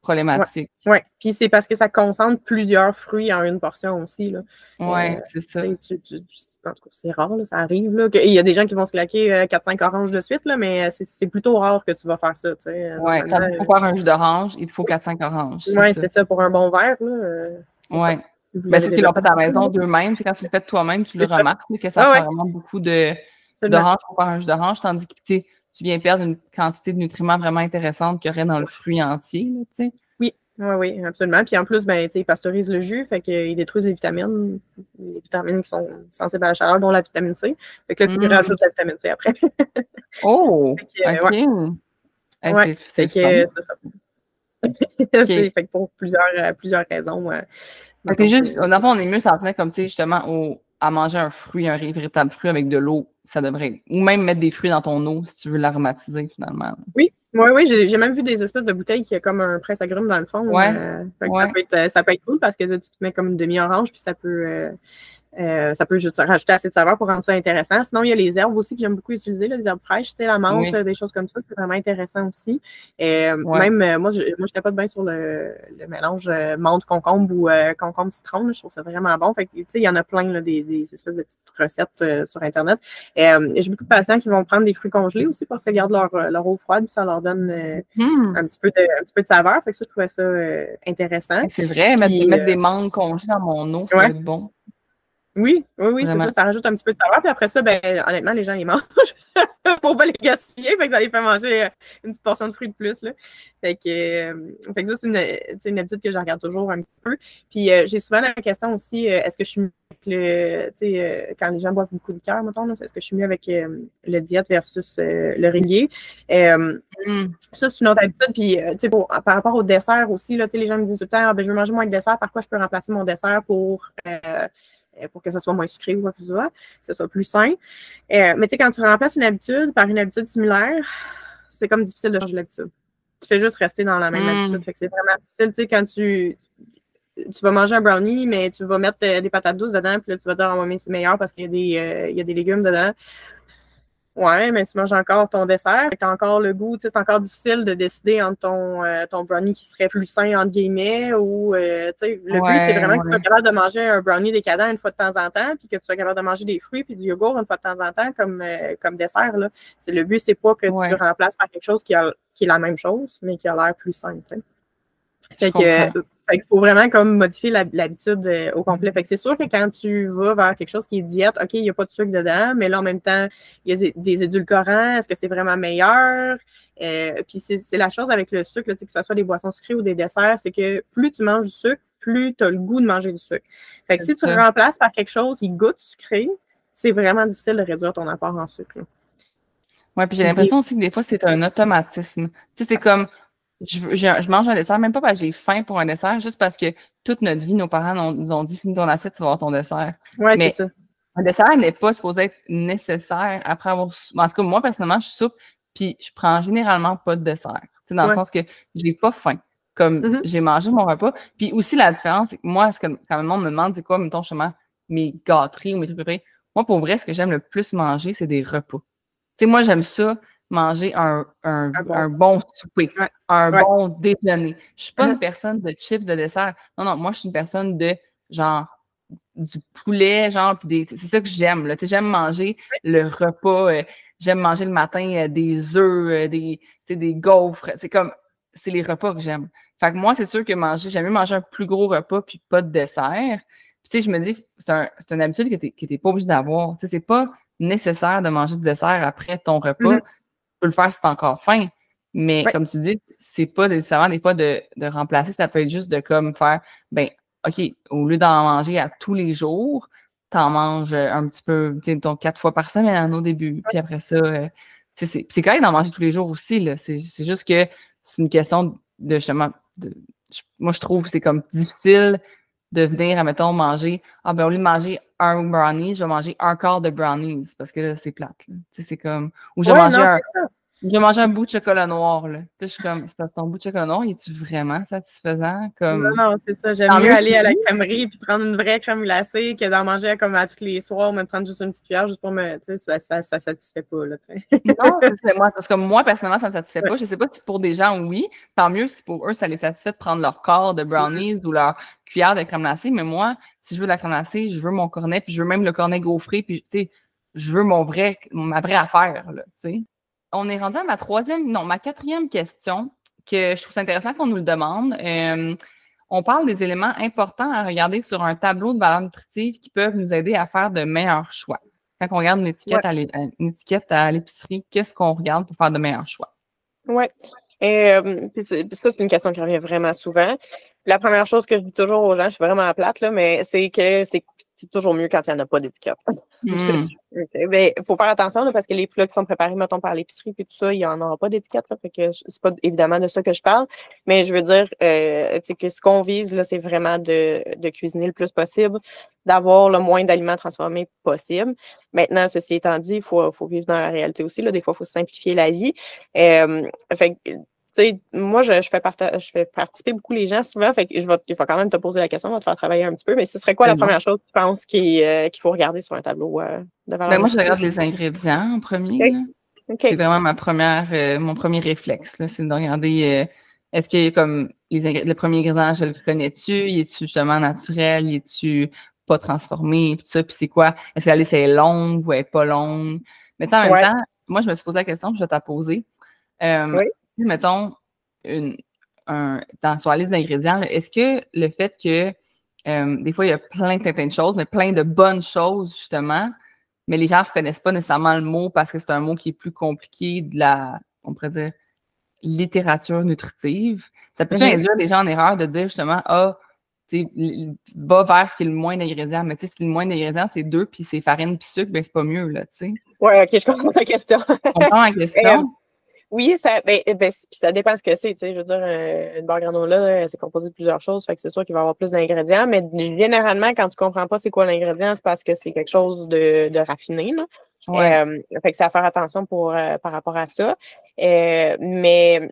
problématique. Oui, ouais. puis c'est parce que ça concentre plusieurs fruits en une portion aussi. Oui, euh, c'est ça. Tu, tu, en tout cas, c'est rare, là, ça arrive. Là, Il y a des gens qui vont se claquer 4-5 euh, oranges de suite, là, mais c'est plutôt rare que tu vas faire ça. Oui, quand il faut faire un jus d'orange, il te faut 4-5 oranges. Oui, c'est ça. pour un bon verre. Oui. Mais c'est ce qu'ils l'ont fait à la maison d'eux-mêmes. Quand tu le fais toi-même, tu le remarques que ça ah, vraiment beaucoup d'orange pour faire un jus d'orange, tandis que tu viens perdre une quantité de nutriments vraiment intéressante qu'il y aurait dans le fruit entier. Là, oui, oui, oui, absolument. Puis en plus, ben, ils pasteurisent le jus, fait qu'ils détruisent les vitamines, les vitamines qui sont sensibles à la chaleur, dont la vitamine C. Fait que là, tu mmh. rajoutes la vitamine C après. oh! fait que, OK. Ouais. c'est ça. fait que pour plusieurs, euh, plusieurs raisons. Euh, c'est juste, on est mieux s'en tenir comme, tu sais, justement, au, à manger un fruit, un véritable fruit avec de l'eau, ça devrait. Ou même mettre des fruits dans ton eau si tu veux l'aromatiser finalement. Oui, oui, oui, j'ai même vu des espèces de bouteilles qui a comme un presse agrumes dans le fond. Ouais. Euh, ça, peut être, ça peut être cool parce que tu te mets comme une demi-orange, puis ça peut, euh, euh, ça peut juste rajouter assez de saveur pour rendre ça intéressant. Sinon, il y a les herbes aussi que j'aime beaucoup utiliser, là, les herbes fraîches, tu sais, la menthe, des choses comme ça, c'est vraiment intéressant aussi. Euh, Même, euh, moi, je, moi, je pas bien sur le, le mélange euh, menthe-concombre ou concombre-citron. Je trouve ça vraiment bon. Fait que, tu sais, il y en a plein, là, des, des, espèces de petites recettes sur Internet. J'ai beaucoup de patients qui vont prendre des fruits congelés aussi parce qu'ils gardent leur, leur eau froide, puis ça leur donne hmm. un, petit peu de, un petit peu de saveur. Fait que ça, je trouvais ça intéressant. C'est vrai, mettre, mettre, des mangues congelées dans mon eau, ça bon. Oui, oui, oui, c'est ça. Ça rajoute un petit peu de saveur. Puis après ça, ben, honnêtement, les gens, ils mangent pour pas les gaspiller. Fait que ça les fait manger euh, une petite portion de fruits de plus. Là. Fait que, euh, fait que ça, c'est une, une, habitude que je regarde toujours un petit peu. Puis euh, j'ai souvent la question aussi, est-ce que je suis mieux avec le, tu sais, quand les gens boivent beaucoup de cœur, mettons, est-ce que je suis mieux avec le diète versus le régulier? Mm. Ça, c'est une autre habitude. Puis, tu sais, par rapport au dessert aussi, là, tu sais, les gens me disent tout le temps, ah, ben, je veux manger moins de dessert, par quoi je peux remplacer mon dessert pour euh, pour que ça soit moins sucré ou quoi que ce soit, que ce soit plus sain. Euh, mais tu sais, quand tu remplaces une habitude par une habitude similaire, c'est comme difficile de changer l'habitude. Tu fais juste rester dans la même hmm. habitude. Fait que c'est vraiment difficile, tu sais, quand tu, tu vas manger un brownie, mais tu vas mettre euh, des patates douces dedans, puis là, tu vas dire, oh, mais c'est meilleur parce qu'il y, y, a des légumes dedans. Ouais, mais tu manges encore ton dessert. Tu as encore le goût. C'est encore difficile de décider entre ton, euh, ton brownie qui serait plus sain, entre guillemets, ou euh, le but, c'est vraiment que tu sois capable de manger un brownie décadent une fois de temps en temps, puis que tu sois capable de manger des fruits puis du yogourt une fois de temps en temps comme, euh, comme dessert. Là. Le but, c'est pas que tu remplaces par quelque chose qui, a, qui est la même chose, mais qui a l'air plus sain. Fait que, il faut vraiment comme modifier l'habitude euh, au complet. Fait que c'est sûr que quand tu vas vers quelque chose qui est diète, OK, il n'y a pas de sucre dedans, mais là, en même temps, il y a des édulcorants. Est-ce que c'est vraiment meilleur? Euh, puis c'est la chose avec le sucre, que ce soit des boissons sucrées ou des desserts, c'est que plus tu manges du sucre, plus tu as le goût de manger du sucre. Fait que si tu remplaces par quelque chose qui goûte sucré, c'est vraiment difficile de réduire ton apport en sucre. Oui, puis j'ai l'impression aussi que des fois, c'est un automatisme. Tu sais, c'est comme je, mange un dessert, même pas parce que j'ai faim pour un dessert, juste parce que toute notre vie, nos parents nous ont dit finis ton assiette, tu vas avoir ton dessert. Oui, c'est ça. Un dessert n'est pas supposé être nécessaire après avoir. En tout cas, moi, personnellement, je soupe, puis je prends généralement pas de dessert. Dans le sens que j'ai pas faim. Comme mm-hmm. j'ai mangé mon repas. Puis aussi, la différence, c'est que moi, ce que, quand le monde me demande, c'est quoi, mettons, justement, mes gâteries ou mes trucs préférés. Moi, pour vrai, ce que j'aime le plus manger, c'est des repas. Tu sais, moi, j'aime ça manger un, un, un, bon. souper, un bon déjeuner. Je suis pas une uh-huh. personne de chips de dessert. Non, non, moi, je suis une personne de genre du poulet, genre, puis c'est ça que j'aime. Là. J'aime manger le repas. Euh, j'aime manger le matin euh, des œufs, euh, des, des gaufres. C'est comme, c'est les repas que j'aime. Fait que moi, c'est sûr que manger, j'aime mieux manger un plus gros repas puis pas de dessert. Puis, tu sais, je me dis, c'est un, une habitude que tu n'es pas obligé d'avoir. Tu sais, c'est pas nécessaire de manger du dessert après ton repas. Mm-hmm peux le faire si t'es encore faim. Mais comme tu dis, c'est pas nécessairement des fois de, remplacer, ça peut être juste de comme faire, ben, OK, au lieu d'en manger à tous les jours, t'en manges un petit peu, tu sais, quatre fois par semaine au début. Puis après ça, euh, c'est quand même d'en manger tous les jours aussi. Là. C'est, juste que c'est une question de justement. De, moi, je trouve que c'est comme difficile de venir, admettons, manger. Ah ben au lieu de manger un brownie, je vais manger un quart de brownies parce que là, c'est plate. C'est comme. Ou je vais manger un. J'ai mangé un bout de chocolat noir, là. Puis je suis comme, c'est ton bout de chocolat noir, est-tu vraiment satisfaisant? Comme... Non, non, c'est ça. J'aime mieux aller à la crèmerie puis prendre une vraie crème glacée que d'en manger comme à tous les soirs, me prendre juste une petite cuillère juste pour me. Tu sais, ça, ça, ça satisfait pas, là, Non, c'est moi. Parce que moi, personnellement, ça me satisfait pas. Je sais pas si pour des gens, oui. Tant mieux si pour eux, ça les satisfait de prendre leur corps de brownies ou leur cuillère de crème glacée. Mais moi, si je veux de la crème glacée, je veux mon cornet, puis je veux même le cornet gaufré, puis tu sais, je veux mon vrai, ma vraie affaire, là, tu sais on est rendu à ma troisième, non, ma quatrième question, que je trouve intéressant qu'on nous le demande. Euh, on parle des éléments importants à regarder sur un tableau de valeur nutritive qui peuvent nous aider à faire de meilleurs choix. Quand on regarde une étiquette, à l'épicerie, qu'est-ce qu'on regarde pour faire de meilleurs choix? Oui. Euh, ça, c'est une question qui revient vraiment souvent. La première chose que je dis toujours aux gens, je suis vraiment plate, là, mais c'est que c'est toujours mieux quand il n'y en a pas d'étiquette. Il hmm. ben, faut faire attention parce que les plats qui sont préparés, mettons, par l'épicerie et tout ça, il n'y en aura pas d'étiquette. Fait que c'est pas évidemment de ça que je parle. Mais je veux dire euh, que ce qu'on vise, là, c'est vraiment de, de, cuisiner le plus possible, d'avoir le moins d'aliments transformés possible. Maintenant, ceci étant dit, il faut, faut, vivre dans la réalité aussi. Là. Des fois, il faut simplifier la vie. Euh, fait sais, moi, je, je, fais je fais participer beaucoup les gens souvent, fait que je vais, je vais quand même te poser la question, on va te faire travailler un petit peu, mais ce serait quoi la première chose que tu penses euh, qu'il faut regarder sur un tableau euh, de valeur? Ben, moi, je regarde les ingrédients en premier. C'est vraiment ma première, euh, mon premier réflexe, c'est de regarder est-ce qu'il y a comme les le premier ingrédient, je le connais-tu? est-tu justement naturel? est-tu pas transformé? Puis ça, puis c'est quoi? Est-ce que la liste est longue ou elle est pas longue? Mais en même temps, moi, je me suis posé la question, je vais te la poser. oui mettons, une, un, dans, sur la liste d'ingrédients, est-ce que le fait que euh, des fois, il y a plein, plein, plein de choses, mais plein de bonnes choses, justement, mais les gens ne reconnaissent pas nécessairement le mot parce que c'est un mot qui est plus compliqué de la, on pourrait dire, littérature nutritive? Ça peut-tu mm-hmm. induire les gens en erreur de dire justement, ah, tu va vers ce qui est le moins d'ingrédients. Mais tu sais, si le moins d'ingrédients, c'est deux, puis c'est farine, puis sucre, ben c'est pas mieux, là, tu sais. Oui, OK, je comprends la question. je comprends la question. Oui, ça, ben, eh ben ça dépend ce que c'est. Je veux dire, euh, une barre granola, c'est composé de plusieurs choses, fait que c'est sûr qu'il va y avoir plus d'ingrédients, mais généralement, quand tu comprends pas c'est quoi l'ingrédient, c'est parce que c'est quelque chose de, de raffiné. Là. Euh, fait que c'est à faire attention pour, euh, par rapport à ça. mais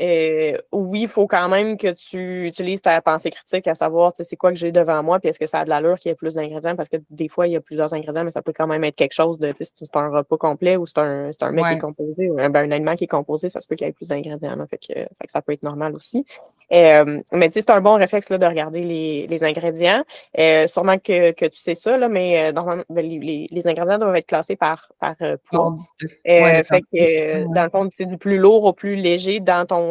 euh, oui, il faut quand même que tu utilises ta pensée critique à savoir c'est quoi que j'ai devant moi, puis est-ce que ça a de l'allure qu'il y ait plus d'ingrédients, parce que des fois, il y a plusieurs ingrédients, mais ça peut quand même être quelque chose de, si c'est un repas complet ou c'est un, un mets qui est composé, ou ben, un aliment qui est composé, ça se peut qu'il y ait plus d'ingrédients. Fait que, fait que ça peut être normal aussi. Euh, mais tu sais, c'est un bon réflexe là, de regarder les, les ingrédients. Euh, sûrement que, que, tu sais ça, là, mais euh, normalement, ben, les, les, ingrédients doivent être classés par, par poids. fait que, dans le fond, c'est du plus lourd au plus léger dans ton,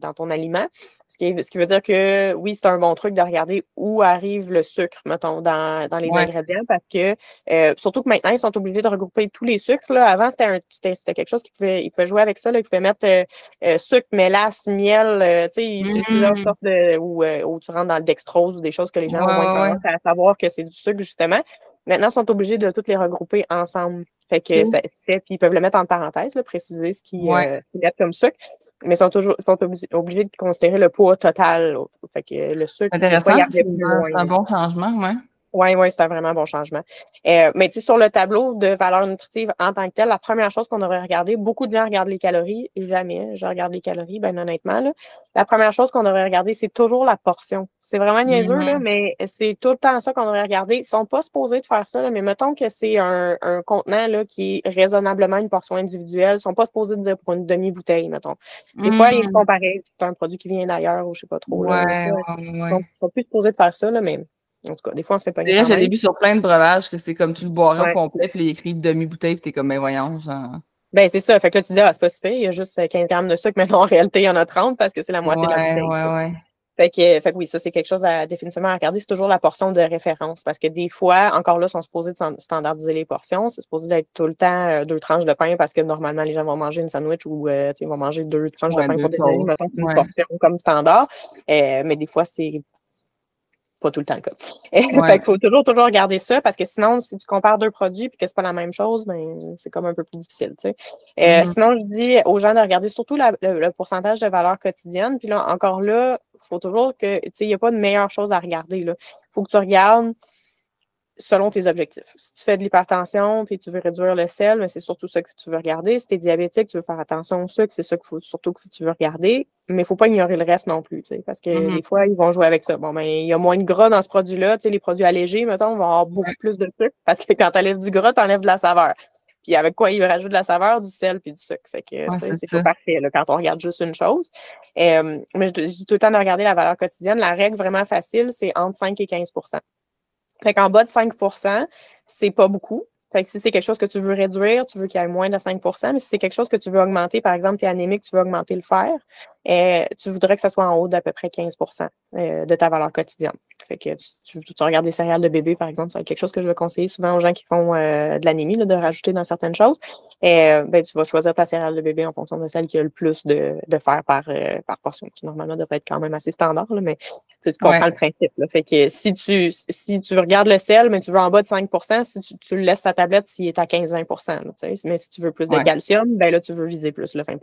dans ton aliment. Ce qui, ce qui, veut dire que oui, c'est un bon truc de regarder où arrive le sucre, mettons, dans, dans les ingrédients, parce que surtout que maintenant, ils sont obligés de regrouper tous les sucres. Là. Avant, c'était quelque chose qu'ils pouvaient, ils pouvaient jouer avec ça. Là. Ils pouvaient mettre sucre, mélasse, miel, tu sais, Mm. sortes de, ou, euh, ou, tu rentres dans le dextrose ou des choses que les gens ont moins tendance à savoir que c'est du sucre, justement. Maintenant, ils sont obligés de toutes les regrouper ensemble. Fait que ça fait, puis ils peuvent le mettre en parenthèse, là, préciser ce qu'ils euh, mettent comme sucre, mais ils sont toujours sont obligés de considérer le poids total. Fait que le sucre. Intéressant, c'est un bon changement, ouais. Oui, oui, c'est un vraiment bon changement. Euh, mais tu sais, sur le tableau de valeur nutritive en tant que tel, la première chose qu'on devrait regarder, beaucoup de gens regardent les calories, jamais je regarde les calories, ben honnêtement. Là. La première chose qu'on devrait regarder, c'est toujours la portion. C'est vraiment niaiseux, là, mm-hmm. mais c'est tout le temps ça qu'on devrait regarder. Ils sont pas supposés de faire ça, là, mais mettons que c'est un, un, contenant là, qui est raisonnablement une portion individuelle. Ils sont pas supposés de pour une demi-bouteille, mettons. Des fois, ils font mm-hmm. pareil. C'est un produit qui vient d'ailleurs ou je sais pas trop. Ouais, là, ouais, Ils sont plus supposés de faire ça, là, mais en tout cas, des fois, on se fait pas j'ai vu sur plein de breuvages que c'est comme tu le boirais au complet, puis il écrit demi-bouteille, puis t'es comme, ben voyons, genre. Ben, c'est ça. Fait que là, tu dis, ah, c'est pas il y a juste 15 grammes de sucre, mais non, en réalité, il y en a 30 parce que c'est la moitié de la bouteille. Ouais, ouais, fait que, fait que oui, ça, c'est quelque chose à définitivement regarder. C'est toujours la portion de référence parce que des fois, encore là, sont supposés de standardiser les portions. C'est supposé être tout le temps euh, deux tranches de pain parce que normalement, les gens vont manger une sandwich ou euh, ils vont manger deux tranches de pain pour déjeuner, une portion comme standard. Euh, mais des fois, c'est pas tout le temps le cas. Il faut toujours, toujours regarder ça parce que sinon, si tu compares deux produits et que c'est pas la même chose, ben, c'est comme un peu plus difficile. Tu sais. Euh, mm-hmm. Sinon, je dis aux gens de regarder surtout le, pourcentage de valeur quotidienne. Puis là, encore là, il faut toujours que, tu sais, il n'y a pas de meilleure chose à regarder. Il faut que tu regardes selon tes objectifs. Si tu fais de l'hypertension puis tu veux réduire le sel, ben, c'est surtout ça que tu veux regarder. Si tu es diabétique, tu veux faire attention au sucre, c'est ça qu'il faut surtout que tu veux regarder. Mais il ne faut pas ignorer le reste non plus, parce que mm-hmm. des fois, ils vont jouer avec ça. Bon, ben, il y a moins de gras dans ce produit-là. Les produits allégés, mettons, vont avoir beaucoup plus de sucre parce que quand tu enlèves du gras, tu enlèves de la saveur. Puis avec quoi il rajoute de la saveur, du sel puis du sucre. Fait que c'est pas parfait quand on regarde juste une chose. Euh, mais je, dis tout le temps de regarder la valeur quotidienne. La règle vraiment facile, c'est entre 5 et 15% fait qu'en bas de 5% c'est pas beaucoup. Fait que si c'est quelque chose que tu veux réduire, tu veux qu'il y ait moins de 5% mais si c'est quelque chose que tu veux augmenter, par exemple, tu es anémique, tu veux augmenter le fer, et tu voudrais que ça soit en haut d'à peu près 15% euh, de ta valeur quotidienne. Fait que tu, regardes des céréales de bébé, par exemple, c'est quelque chose que je vais conseiller souvent aux gens qui font euh, de l'anémie, de rajouter dans certaines choses. Et euh, ben, tu vas choisir ta céréale de bébé en fonction de celle qui a le plus de, fer par, par portion, qui normalement devrait être quand même assez standard, mais tu comprends le principe. Fait que si tu, si tu regardes le sel, mais tu veux en bas de 5% si tu, le laisses à tablette s'il est à 15-20% Mais si tu veux plus de calcium, ben là, tu veux viser plus le 20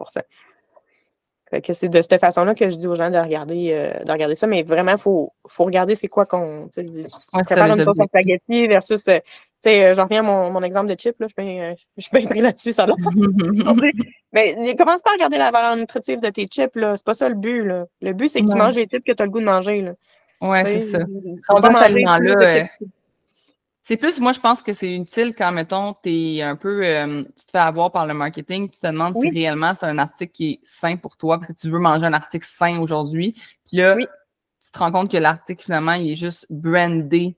que c'est de cette façon-là que je dis aux gens de regarder, euh, de regarder ça, mais vraiment, il faut, faut regarder c'est quoi qu'on. Si tu prépares une sauce spaghetti versus. Euh, tu sais, euh, j'en reviens à mon, mon, exemple de chip, là, je, suis bien, pris là-dessus, ça Mais commence pas à regarder la valeur nutritive de tes chips, là. C'est pas ça le but, là. Le but, c'est que tu manges les chips que tu as le goût de manger, là. Ouais, c'est ça. On va là c'est plus, moi, je pense que c'est utile quand, mettons, es un peu, euh, tu te fais avoir par le marketing, tu te demandes si réellement c'est un article qui est sain pour toi, parce que tu veux manger un article sain aujourd'hui. Puis là, tu te rends compte que l'article, finalement, il est juste brandé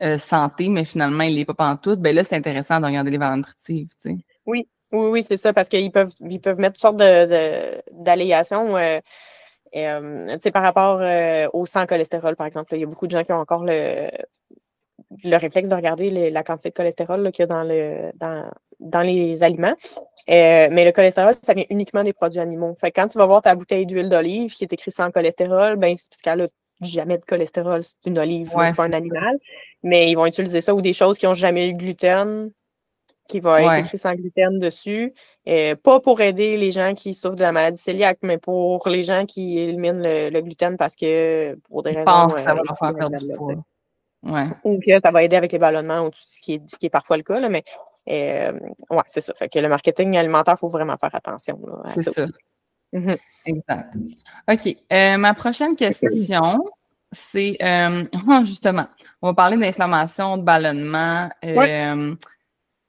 euh, santé, mais finalement, il n'est pas pantoute. Ben là, c'est intéressant de regarder les valeurs nutritives, tu sais. Oui, oui, oui, c'est ça, parce qu'ils peuvent, ils peuvent mettre toutes sortes d'allégations. De, euh, par rapport au sang cholestérol, par exemple. Il y a beaucoup de gens qui ont encore le, le réflexe de regarder la quantité de cholestérol qu'il y a dans, le, dans, les aliments. Euh, mais le cholestérol, ça vient uniquement des produits animaux. Fait quand tu vas voir ta bouteille d'huile d'olive qui est écrite sans cholestérol, ben, c'est parce qu'elle n'a jamais de cholestérol, c'est une olive, c'est pas un animal. Mais ils vont utiliser ça ou des choses qui n'ont jamais eu de gluten, qui vont être écrites sans gluten dessus. Euh, pas pour aider les gens qui souffrent de la maladie cœliaque, mais pour les gens qui éliminent le, gluten parce que pour des raisons. ça va leur faire perdre du poids. Ou que ça va aider avec les ballonnements ou tout ce qui est, ce qui est parfois le cas. Là, mais euh, ouais, c'est ça. Fait que le marketing alimentaire, il faut vraiment faire attention à ça, Aussi. Mhm. Exact. OK. Euh, ma prochaine question, c'est euh, justement, on va parler d'inflammation, de ballonnement.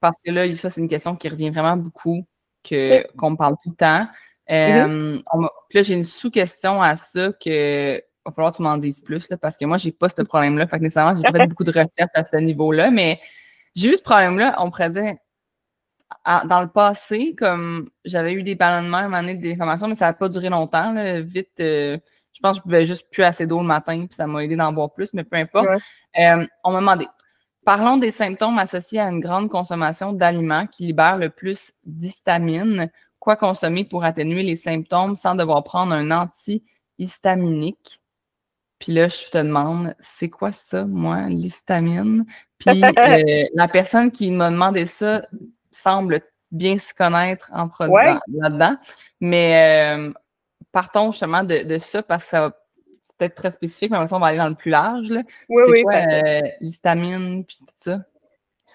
Parce que là, ça, c'est une question qui revient vraiment beaucoup, qu'on me parle tout le temps. Mm là, j'ai une sous-question à ça que va falloir que tu m'en dises plus, parce que moi, j'ai pas ce problème-là. Fait que nécessairement, j'ai pas fait beaucoup de recherches à ce niveau-là, mais j'ai eu ce problème-là, on pourrait dire, dans le passé, comme j'avais eu des ballonnements, un moment donné, des déformations, mais ça n'a pas duré longtemps. vite, euh, je pense que je buvais juste plus assez d'eau le matin, puis ça m'a aidé d'en boire plus, mais peu importe. Euh, on m'a demandé, parlons des symptômes associés à une grande consommation d'aliments qui libèrent le plus d'histamine. Quoi consommer pour atténuer les symptômes sans devoir prendre un antihistaminique? Puis là, je te demande, c'est quoi ça, moi, l'histamine? Puis euh, la personne qui m'a demandé ça semble bien se connaître en produit là-dedans. Mais euh, partons justement de, ça parce que ça va peut-être très spécifique, mais on va aller dans le plus large. c'est quoi euh, l'histamine puis tout ça?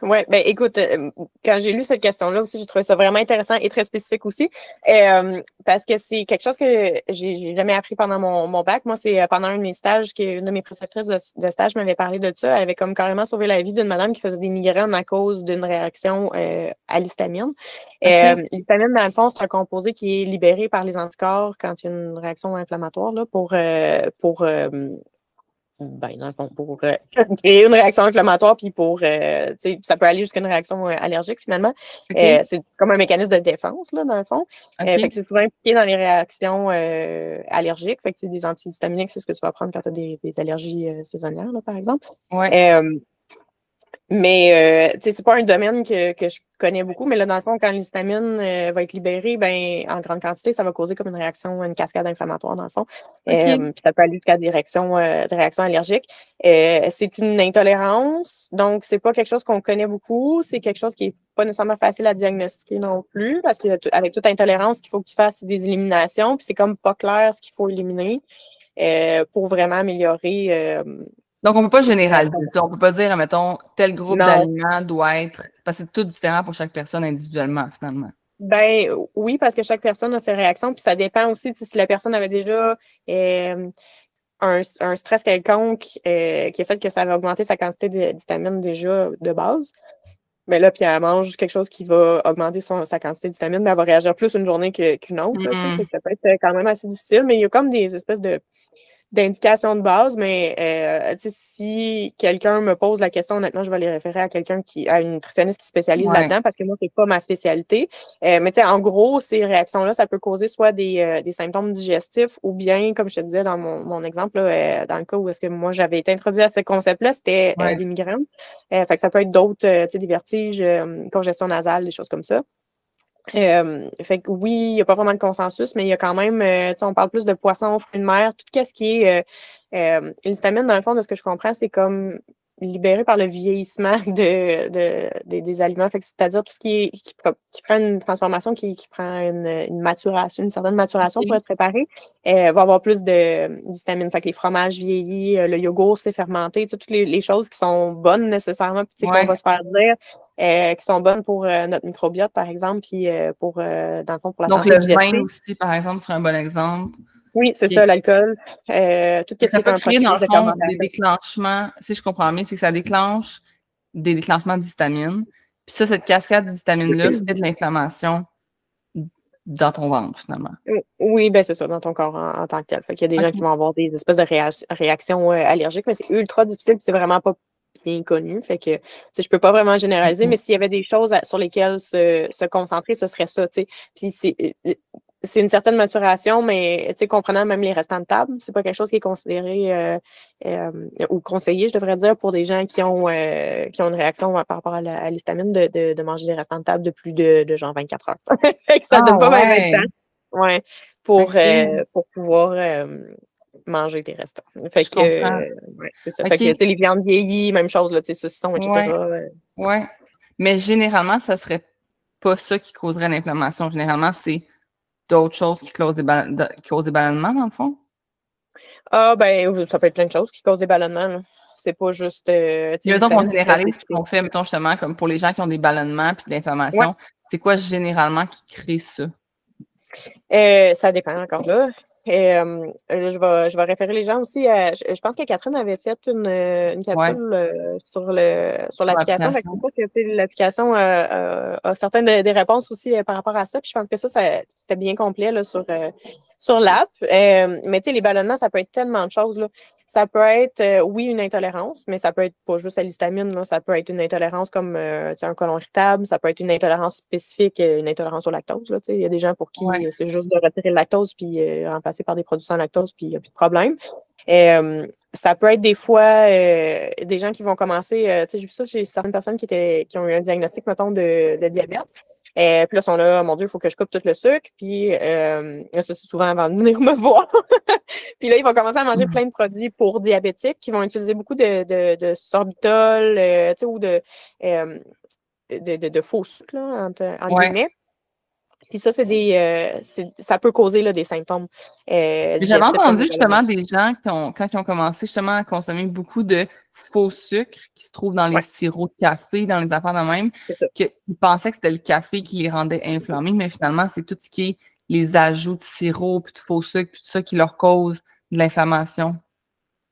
Oui, ben écoute, euh, quand j'ai lu cette question-là aussi, j'ai trouvé ça vraiment intéressant et très spécifique aussi. Euh, parce que c'est quelque chose que j'ai jamais appris pendant mon, bac. Moi, c'est euh, pendant un de mes stages qu'une de mes préceptrices de, stage m'avait parlé de ça. Elle avait comme carrément sauvé la vie d'une madame qui faisait des migraines à cause d'une réaction à l'histamine. L'histamine, dans le fond, c'est un composé qui est libéré par les anticorps quand il y a une réaction inflammatoire là, pour, pour ben, dans le fond, pour euh, créer une réaction inflammatoire, puis pour, euh, ça peut aller jusqu'à une réaction euh, allergique finalement. c'est comme un mécanisme de défense, là, dans le fond. fait que c'est souvent impliqué dans les réactions allergiques. Fait que des antihistaminiques, c'est ce que tu vas prendre quand tu as des, allergies saisonnières, là, par exemple. Ouais. Mais, euh, c'est pas un domaine que, que, je connais beaucoup, mais là, dans le fond, quand l'histamine euh, va être libérée, ben, en grande quantité, ça va causer comme une réaction, une cascade inflammatoire, dans le fond. Euh, puis ça peut aller jusqu'à des réactions, des réactions allergiques. c'est une intolérance, donc c'est pas quelque chose qu'on connaît beaucoup. C'est quelque chose qui est pas nécessairement facile à diagnostiquer non plus, parce qu'avec toute intolérance, il faut que tu fasses des éliminations, puis c'est comme pas clair ce qu'il faut éliminer pour vraiment améliorer Donc, on ne peut pas généraliser ça. On ne peut pas dire, mettons, tel groupe d'aliments doit être. Parce que c'est tout différent pour chaque personne individuellement, finalement. Ben oui, parce que chaque personne a ses réactions, puis ça dépend aussi si la personne avait déjà euh, un, stress quelconque euh, qui a fait que ça va augmenter sa quantité de vitamines déjà de base. Mais là, puis elle mange quelque chose qui va augmenter sa quantité de vitamines, mais elle va réagir plus une journée qu'une autre. Mm-hmm. ça peut être quand même assez difficile, mais il y a comme des espèces de d'indications de base, mais euh, si quelqu'un me pose la question, honnêtement, je vais les référer à quelqu'un qui a une nutritionniste qui spécialise là-dedans parce que moi, c'est pas ma spécialité. Euh, mais en gros, ces réactions-là, ça peut causer soit des, euh, des, symptômes digestifs ou bien, comme je te disais dans mon, mon exemple, là, dans le cas où est-ce que moi j'avais été introduit à ce concept-là, c'était des migraines. fait que ça peut être d'autres, des vertiges, congestion nasale, des choses comme ça. Euh, fait que oui, il n'y a pas vraiment de consensus, mais il y a quand même, euh, on parle plus de poissons, fruits de mer, tout ce qui est euh, l'histamine, dans le fond, de ce que je comprends, c'est comme libéré par le vieillissement de, des aliments. C'est-à-dire tout ce qui, est, qui, prend une transformation, qui, prend une, maturation, une certaine maturation pour être préparé, euh, va avoir plus d'histamine. Fait que les fromages vieillis, euh, le yogourt, c'est fermenté, toutes les, choses qui sont bonnes nécessairement, puis qu'on va se faire dire, euh, qui sont bonnes pour notre microbiote, par exemple, puis pour, dans le fond, pour la Donc, le vin aussi, par exemple, serait un bon exemple. Oui, c'est ça, l'alcool. Euh, tout ce qui peut créer, dans le fond, des déclenchements, si je comprends bien, c'est que ça déclenche des déclenchements d'histamine. Puis ça, cette cascade d'histamine-là fait de l'inflammation dans ton ventre, finalement. Oui, ben c'est ça, dans ton corps en, tant que tel. Fait qu'il y a des gens qui vont avoir des espèces de réactions euh, allergiques, mais c'est ultra difficile, c'est vraiment pas bien connu. Fait que je ne peux pas vraiment généraliser, mm-hmm. mais s'il y avait des choses sur lesquelles se, se concentrer, ce serait ça. Puis c'est euh, c'est une certaine maturation, mais comprenant même les restants de table, c'est pas quelque chose qui est considéré euh, euh, ou conseillé, je devrais dire, pour des gens qui ont, euh, qui ont une réaction par rapport à l'histamine de, de, manger des restants de table de plus de, de genre 24 heures. ça ne donne pas ah, ouais. de temps ouais, pour, pour pouvoir manger des restants. Fait que, ouais, c'est ça. Fait que les viandes vieillies, même chose, là, saucissons, etc. Ouais. ouais. Mais généralement, ça serait pas ça qui causerait l'inflammation. Généralement, c'est d'autres choses qui causent, des ballonnements, dans le fond? Ah, ben, ça peut être plein de choses qui causent des ballonnements. C'est pas juste. Euh, mettons qu'on généralise ce qu'on fait, mettons justement, comme pour les gens qui ont des ballonnements et de l'inflammation, c'est quoi généralement qui crée ça? Euh, ça dépend encore là. Euh, je, vais, je vais référer les gens aussi à. Je, pense que Catherine avait fait une, une capsule euh, sur le sur l'application. L'application a, certaines des réponses aussi par rapport à ça. Puis je pense que ça, c'était bien complet là, sur, sur l'app. mais tu sais, les ballonnements, ça peut être tellement de choses. Là. Ça peut être, oui, une intolérance, mais ça peut être pas juste à l'histamine. Ça peut être une intolérance comme un colon irritable. Ça peut être une intolérance spécifique, une intolérance au lactose. Là, il y a des gens pour qui c'est juste de retirer le lactose puis remplacer par des produits sans lactose, puis il n'y a plus de problème. Euh, ça peut être des fois euh, des gens qui vont commencer, euh, tu sais, j'ai vu ça chez certaines personnes qui, étaient, qui ont eu un diagnostic, mettons, de, diabète. Et puis là, ils sont là, mon Dieu, il faut que je coupe tout le sucre. Puis ça, c'est souvent avant de venir me voir. puis là, ils vont commencer à manger plein de produits pour diabétiques, qui vont utiliser beaucoup de, de, sorbitol, tu sais, ou de, de, faux sucre, là, en, guillemets. Puis ça, c'est des, euh, ça peut causer là, des symptômes. Euh, J'avais entendu justement des gens qui ont, quand ils ont commencé justement à consommer beaucoup de faux sucre qui se trouvent dans les sirops de café, dans les affaires de même, qu'ils pensaient que c'était le café qui les rendait inflammés, mais finalement, c'est tout ce qui est les ajouts de sirop, puis de faux sucre, puis tout ça qui leur cause de l'inflammation.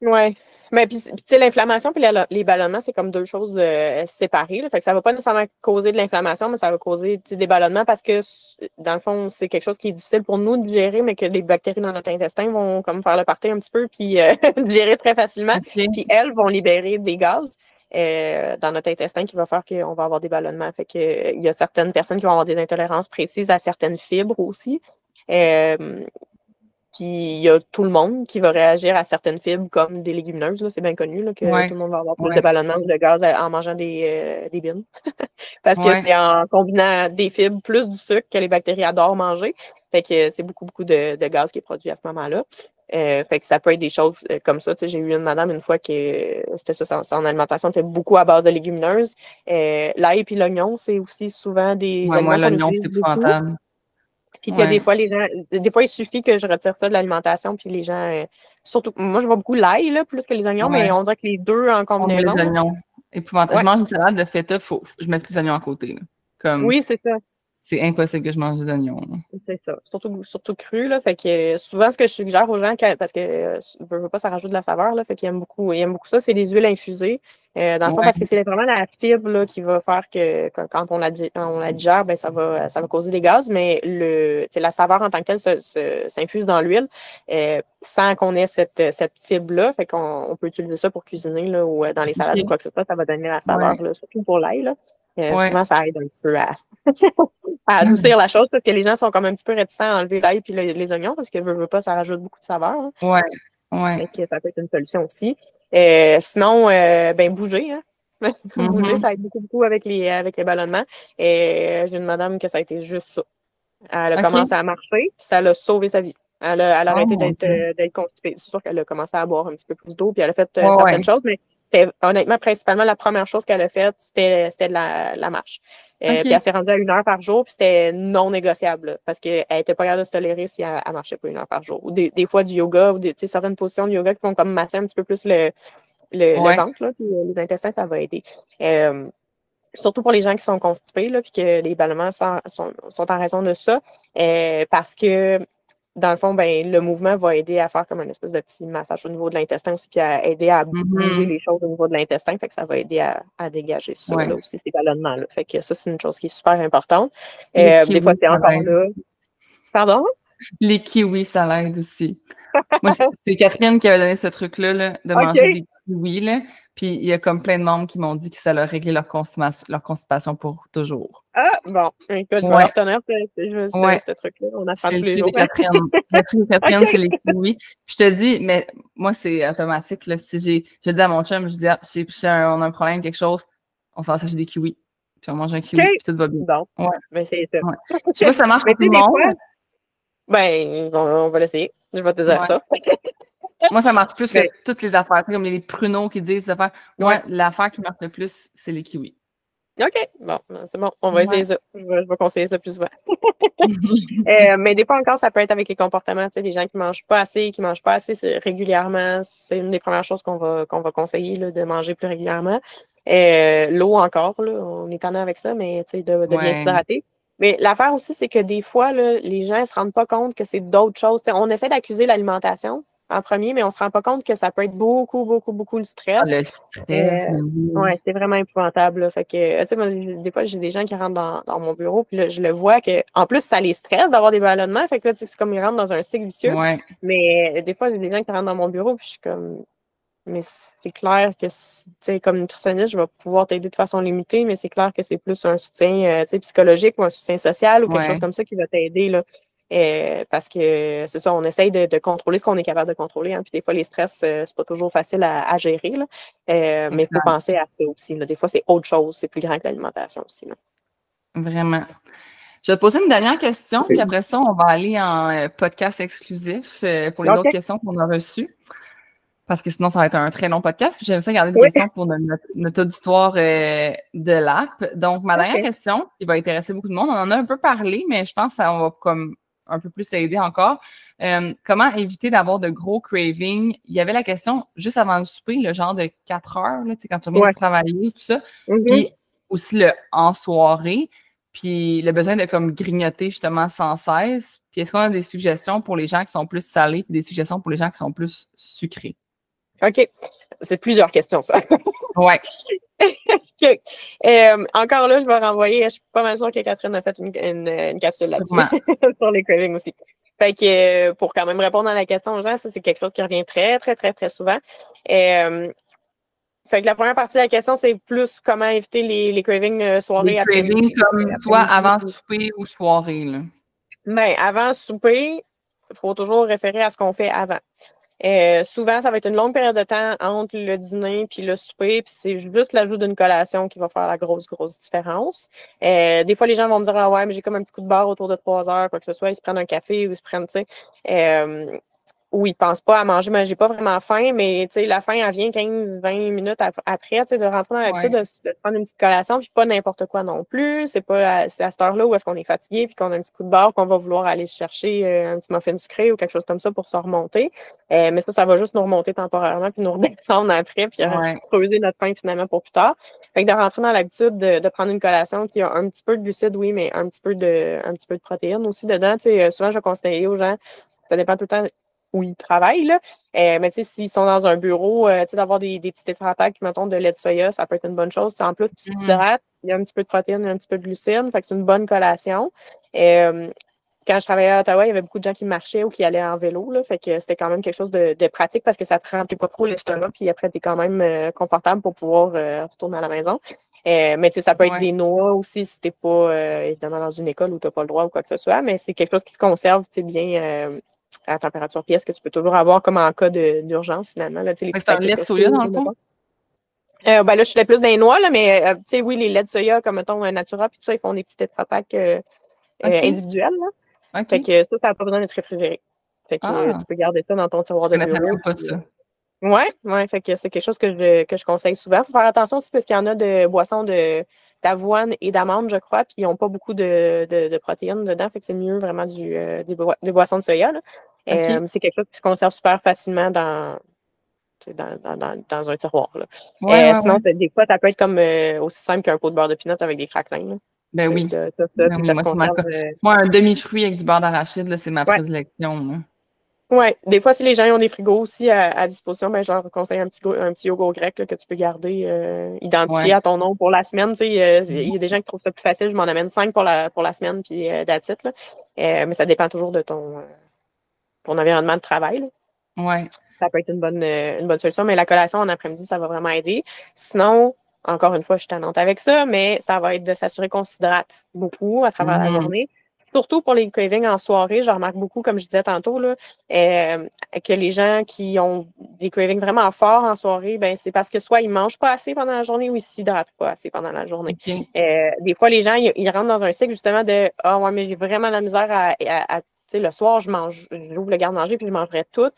Oui, mais puis, tu sais, l'inflammation puis les ballonnements, c'est comme deux choses euh, séparées. Là. Fait que ça va pas nécessairement causer de l'inflammation, mais ça va causer des ballonnements parce que, dans le fond, c'est quelque chose qui est difficile pour nous de gérer, mais que les bactéries dans notre intestin vont comme faire le party un petit peu puis euh, gérer très facilement. Puis elles vont libérer des gaz. Euh, dans notre intestin qui va faire qu'on va avoir des ballonnements. Fait que, il y a certaines personnes qui vont avoir des intolérances précises à certaines fibres aussi. Puis il y a tout le monde qui va réagir à certaines fibres comme des légumineuses. C'est bien connu là, que tout le monde va avoir plus de ballonnement de gaz en mangeant des, euh, des bines. Parce que c'est en combinant des fibres plus du sucre que les bactéries adorent manger. Fait que c'est beaucoup, beaucoup de, gaz qui est produit à ce moment-là. Euh, fait que ça peut être des choses euh, comme ça. J'ai eu une madame une fois que c'était ça, son, alimentation était beaucoup à base de légumineuses. L'ail et l'oignon, c'est aussi souvent des. Ouais, moi, l'oignon, c'est Puis que des fois, les gens, des fois, il suffit que je retire ça de l'alimentation, puis les gens, surtout, moi, je vois beaucoup l'ail, là, plus que les oignons, mais on dirait que les deux en combinaison. les oignons. Épouvantable. Je mange une salade de feta, faut, je mets les oignons à côté. Comme... Oui, c'est ça c'est impossible que je mange des oignons. C'est ça. Surtout, surtout cru, là. Fait que souvent, ce que je suggère aux gens, parce que je veux pas, ça rajoute de la saveur, là. Fait qu'ils aiment beaucoup, ils aiment beaucoup ça, c'est les huiles infusées. Euh, dans le fond, parce que c'est vraiment la fibre là, qui va faire que quand on la, on la digère, ben, ça, va, ça va causer des gaz, mais le, la saveur en tant que telle s'infuse dans l'huile euh, sans qu'on ait cette, cette fibre-là. Fait qu'on on peut utiliser ça pour cuisiner là, ou euh, dans les salades ou quoi que ce soit, ça va donner la saveur, surtout pour l'ail. Souvent, ça aide un peu à, à adoucir la chose parce que les gens sont comme un petit peu réticents à enlever l'ail et les, oignons parce que veut, veut pas, ça rajoute beaucoup de saveur. Oui. Ouais. ça peut être une solution aussi. Euh, sinon, euh, ben bouger. Hein? bouger, mm-hmm. ça aide beaucoup, beaucoup avec les, avec les ballonnements. Et j'ai une madame que ça a été juste ça. Elle a commencé à marcher, puis ça l'a sauvé sa vie. Elle a, elle a arrêté oh, euh, d'être constipée. C'est sûr qu'elle a commencé à boire un petit peu plus d'eau, puis elle a fait certaines choses, mais honnêtement, principalement, la première chose qu'elle a faite, c'était de la, la, marche. Puis elle s'est rendue à une heure par jour, puis c'était non négociable, parce qu'elle n'était pas capable de se tolérer si elle, ne marchait pas une heure par jour. Ou des, des fois du yoga, ou des, certaines positions de yoga qui vont comme masser un petit peu plus le, le, ventre, là, puis les intestins, ça va aider. Euh, surtout pour les gens qui sont constipés, là, puis que les ballonnements sont, sont, sont, en raison de ça, euh, parce que dans le fond, ben, le mouvement va aider à faire comme un espèce de petit massage au niveau de l'intestin aussi, puis à aider à bouger mm-hmm. les choses au niveau de l'intestin. Fait que ça va aider à, à dégager ça là, aussi, ces ballonnements-là. Fait que ça, c'est une chose qui est super importante. Euh, des fois, c'est encore là. Pardon? Les kiwis, ça l'aide aussi. Moi, c'est Catherine qui avait donné ce truc-là là, de manger des kiwis. Là. Puis il y a comme plein de membres qui m'ont dit que ça leur réglé leur constipation, leur constipation pour toujours. Ah, bon. Écoute, je vais retenir ce truc-là. On a fait plus jours. Catherine. Catherine, c'est les kiwis. Puis je te dis, mais moi, c'est automatique. Là, si j'ai, je dis à mon chum, je dis, ah, on a un problème, quelque chose, on s'en s'acheter des kiwis. Puis on mange un kiwi, puis tout va bien. Bon. Ouais. Ben, c'est ça. Je sais pas si ça marche pour tout le monde. ben, on, va l'essayer. Je vais te dire ça. Moi, ça marche plus que toutes les affaires. Comme les pruneaux qui disent affaires. Moi, l'affaire qui marche le plus, c'est les kiwis. OK, bon, ben, c'est bon, on va essayer ça. Je vais, conseiller ça plus souvent. Euh, mais des fois encore, ça peut être avec les comportements. Tu sais, les gens qui ne mangent pas assez, qui ne mangent pas assez régulièrement, c'est une des premières choses qu'on va, qu'on va conseiller là, de manger plus régulièrement. Euh, l'eau encore, là, on est en avec ça, mais tu sais, de, de bien s'hydrater. Mais l'affaire aussi, c'est que des fois, là, les gens ne se rendent pas compte que c'est d'autres choses. on essaie d'accuser l'alimentation, en premier, mais on ne se rend pas compte que ça peut être beaucoup, beaucoup, beaucoup le stress. Ah, le stress. Euh, oui, c'est vraiment épouvantable. Fait que, tu sais, des fois, j'ai des gens qui rentrent dans, mon bureau, puis là, je le vois que, en plus, ça les stresse d'avoir des ballonnements. Fait que là, c'est comme ils rentrent dans un cycle vicieux. Mais des fois, j'ai des gens qui rentrent dans mon bureau, puis je suis comme, mais c'est clair que, tu sais, comme nutritionniste, je vais pouvoir t'aider de façon limitée, mais c'est clair que c'est plus un soutien, euh, tu sais, psychologique ou un soutien social ou quelque chose comme ça qui va t'aider, là. Euh, parce que c'est ça, on essaye de, contrôler ce qu'on est capable de contrôler. Hein, puis des fois, les stress, euh, c'est pas toujours facile à, gérer. Euh, mais il faut penser à ça aussi. Des fois, c'est autre chose, c'est plus grand que l'alimentation aussi. Vraiment. Je vais te poser une dernière question, puis après ça, on va aller en podcast exclusif pour les autres questions qu'on a reçues. Parce que sinon, ça va être un très long podcast. J'aime ça garder des questions pour notre, auditoire de l'app. Donc, ma dernière question, qui va intéresser beaucoup de monde, on en a un peu parlé, mais je pense que ça va comme un peu plus aider encore. Euh, comment éviter d'avoir de gros cravings? Il y avait la question juste avant le souper, le genre de 4 heures, là, quand tu reviens travailler, tout ça. Mm-hmm. Puis aussi le en soirée. Puis le besoin de comme grignoter justement sans cesse. Puis est-ce qu'on a des suggestions pour les gens qui sont plus salés et des suggestions pour les gens qui sont plus sucrés? OK. C'est plusieurs questions, ça. ouais. Euh, encore là, je vais renvoyer. Je suis pas mal sûre que Catherine a fait une, une, capsule là-dessus sur les cravings aussi. Fait que euh, pour quand même répondre à la question gens, ça, c'est quelque chose qui revient très, très, très, très souvent. Euh, fait que la première partie de la question, c'est plus comment éviter les, les cravings soirée. Les cravings comme soit avant souper ou soirée. Là. Ben, avant souper, il faut toujours référer à ce qu'on fait avant. Euh, souvent, ça va être une longue période de temps entre le dîner puis le souper, puis c'est juste l'ajout d'une collation qui va faire la grosse, grosse différence. Euh, des fois, les gens vont me dire Ah ouais, mais j'ai comme un petit coup de barre autour de trois heures, quoi que ce soit, ils se prennent un café ou ils se prennent, tu sais. Euh, où ils ne pensent pas à manger, mais j'ai pas vraiment faim, mais la faim, elle vient 15-20 minutes après, de rentrer dans l'habitude de, prendre une petite collation, puis pas n'importe quoi non plus. C'est pas à, cette heure-là où est-ce qu'on est fatigué, puis qu'on a un petit coup de barre, qu'on va vouloir aller chercher euh, un petit muffin sucré ou quelque chose comme ça pour se remonter. Euh, mais ça, ça va juste nous remonter temporairement, puis nous redescendre après, puis creuser notre faim finalement pour plus tard. Fait que de rentrer dans l'habitude de, prendre une collation qui a un petit peu de glucides, oui, mais un petit peu de, un petit peu de protéines aussi dedans. souvent, je conseille aux gens ça dépend tout le temps où ils travaillent. Là. Euh, mais s'ils sont dans un bureau, euh, d'avoir des, des petits qui mettons, de lait de soya, ça peut être une bonne chose. en plus, tu t'hydrates, mm-hmm. il y a un petit peu de protéines, un petit peu de glucides, fait que c'est une bonne collation. Euh, quand je travaillais à Ottawa, il y avait beaucoup de gens qui marchaient ou qui allaient en vélo. Là, fait que c'était quand même quelque chose de, pratique parce que ça ne te remplit pas trop l'estomac, puis après, tu es quand même confortable pour pouvoir retourner à la maison. mais ça peut être des noix aussi si tu n'es pas évidemment dans une école où tu n'as pas le droit ou quoi que ce soit, mais c'est quelque chose qui se conserve bien à température pièce que tu peux toujours avoir comme en cas d'urgence finalement. c'est un lait de soya dans le fond? Euh, ben là, je suis plus des noix, là, mais euh, tu sais, oui, les laits de soya, comme mettons Natura, puis tout ça, ils font des petits tétrapacks euh, individuels. Là. Fait que ça, ça n'a pas besoin d'être réfrigéré. Fait que ah. tu peux garder ça dans ton tiroir de bureau. pas ça. Ouais, ouais, fait que c'est quelque chose que je, que je conseille souvent. Il faut faire attention aussi parce qu'il y en a de boissons de, d'avoine et d'amande, je crois, puis ils n'ont pas beaucoup de, de, protéines dedans, fait que c'est mieux vraiment du, des, boissons de soya. Euh, c'est quelque chose qui se conserve super facilement dans, dans, un tiroir. Euh, sinon, des fois, ça peut être comme euh, aussi simple qu'un pot de beurre de pinot avec des craquelins. Ben oui. moi, un demi-fruit avec du beurre d'arachide, c'est ma prédilection. Oui, des fois, si les gens ont des frigos aussi à, disposition, ben, je leur conseille un petit, un petit yogourt grec que tu peux garder identifié à ton nom pour la semaine. Il y a des gens qui trouvent ça plus facile. Je m'en amène cinq pour la, pour la semaine, puis euh, mais ça dépend toujours de ton, ton environnement de travail. Oui. Ça peut être une bonne, euh, une bonne solution, mais la collation en après-midi, ça va vraiment aider. Sinon, encore une fois, je suis tannante avec ça, mais ça va être de s'assurer qu'on s'hydrate beaucoup à travers la mm-hmm. journée. Surtout pour les cravings en soirée, je remarque beaucoup, comme je disais tantôt, là, euh, que les gens qui ont des cravings vraiment forts en soirée, ben, c'est parce que soit ils ne mangent pas assez pendant la journée ou ils ne s'hydratent pas assez pendant la journée. Euh, des fois, les gens, ils, rentrent dans un cycle justement de Ah, ouais, mais j'ai vraiment la misère à, à le soir, je mange, j'ouvre le garde-manger puis je mangerai tout.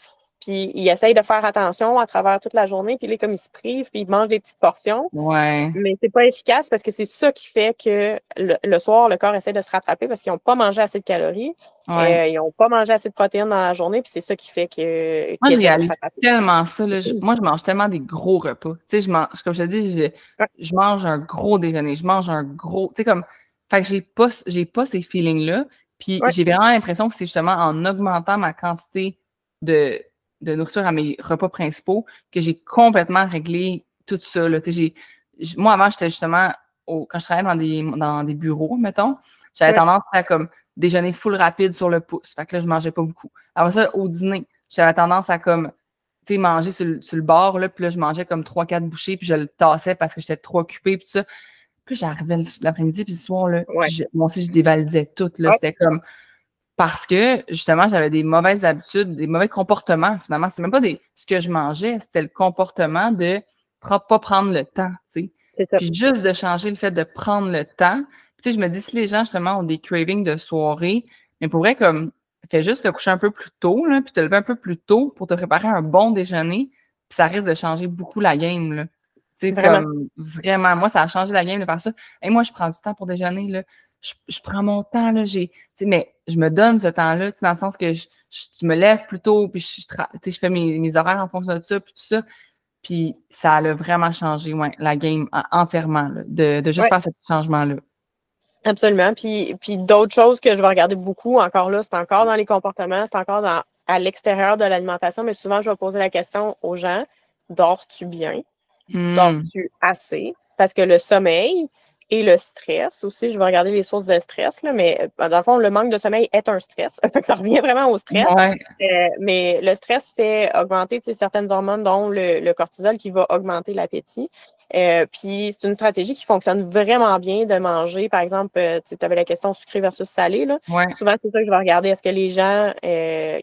Puis il essaye de faire attention à travers toute la journée. Puis là, comme il se prive, puis il mange des petites portions. Ouais. Mais c'est pas efficace parce que c'est ça qui fait que le, soir, le corps essaie de se rattraper parce qu'ils n'ont pas mangé assez de calories. Euh, ils n'ont pas mangé assez de protéines dans la journée. Puis c'est ça qui fait que. Moi, j'ai tellement ça. moi, je mange tellement des gros repas. Tu sais, je mange, comme je te dis, je, mange un gros déjeuner. Je mange un gros. Tu sais, comme. Fait que j'ai pas, j'ai pas ces feelings-là. Puis j'ai vraiment l'impression que c'est justement en augmentant ma quantité de, de, nourriture à mes repas principaux que j'ai complètement réglé tout ça. Là. moi, avant, j'étais justement, quand je travaillais dans des, dans des bureaux, mettons, j'avais tendance à comme déjeuner full rapide sur le pouce. Fait que là, je mangeais pas beaucoup. Après ça, au dîner, j'avais tendance à comme manger sur, le bord, là, puis là, je mangeais comme 3-4 bouchées, puis je le tassais parce que j'étais trop occupée, puis tout ça. Puis j'arrivais l'après-midi, puis le soir, là, moi aussi, je dévalisais tout. Là, C'était comme parce que justement, j'avais des mauvaises habitudes, des mauvais comportements. Finalement, c'est même pas des, ce que je mangeais, c'était le comportement de pas prendre le temps. Tu sais. Puis juste de changer le fait de prendre le temps. Tu sais, je me dis, si les gens justement ont des cravings de soirée, mais pourrait comme fais juste te coucher un peu plus tôt, là, puis te lever un peu plus tôt pour te préparer un bon déjeuner, puis ça risque de changer beaucoup la game. Là. Vraiment. Comme, vraiment, moi, ça a changé la game de faire ça. Et moi, je prends du temps pour déjeuner. Là. Je, prends mon temps. Là, j'ai, mais je me donne ce temps-là, dans le sens que je, me lève plus tôt, puis je, je fais mes, mes, horaires en fonction de ça, puis tout ça. Puis ça a vraiment changé ouais, la game entièrement, de, de, juste faire ce changement-là. Absolument. Puis, puis d'autres choses que je vais regarder beaucoup, encore là, c'est encore dans les comportements, c'est encore dans, à l'extérieur de l'alimentation, mais souvent, je vais poser la question aux gens, dors-tu bien? Hmm. Dors-tu assez? Parce que le sommeil et le stress aussi, je vais regarder les sources de stress, là, mais euh, dans le fond, le manque de sommeil est un stress. ça revient vraiment au stress. Euh, mais le stress fait augmenter certaines hormones, dont le, cortisol, qui va augmenter l'appétit. Euh, puis c'est une stratégie qui fonctionne vraiment bien de manger. Par exemple, tu avais la question sucré versus salé. Là. Souvent, c'est ça que je vais regarder. Est-ce que les gens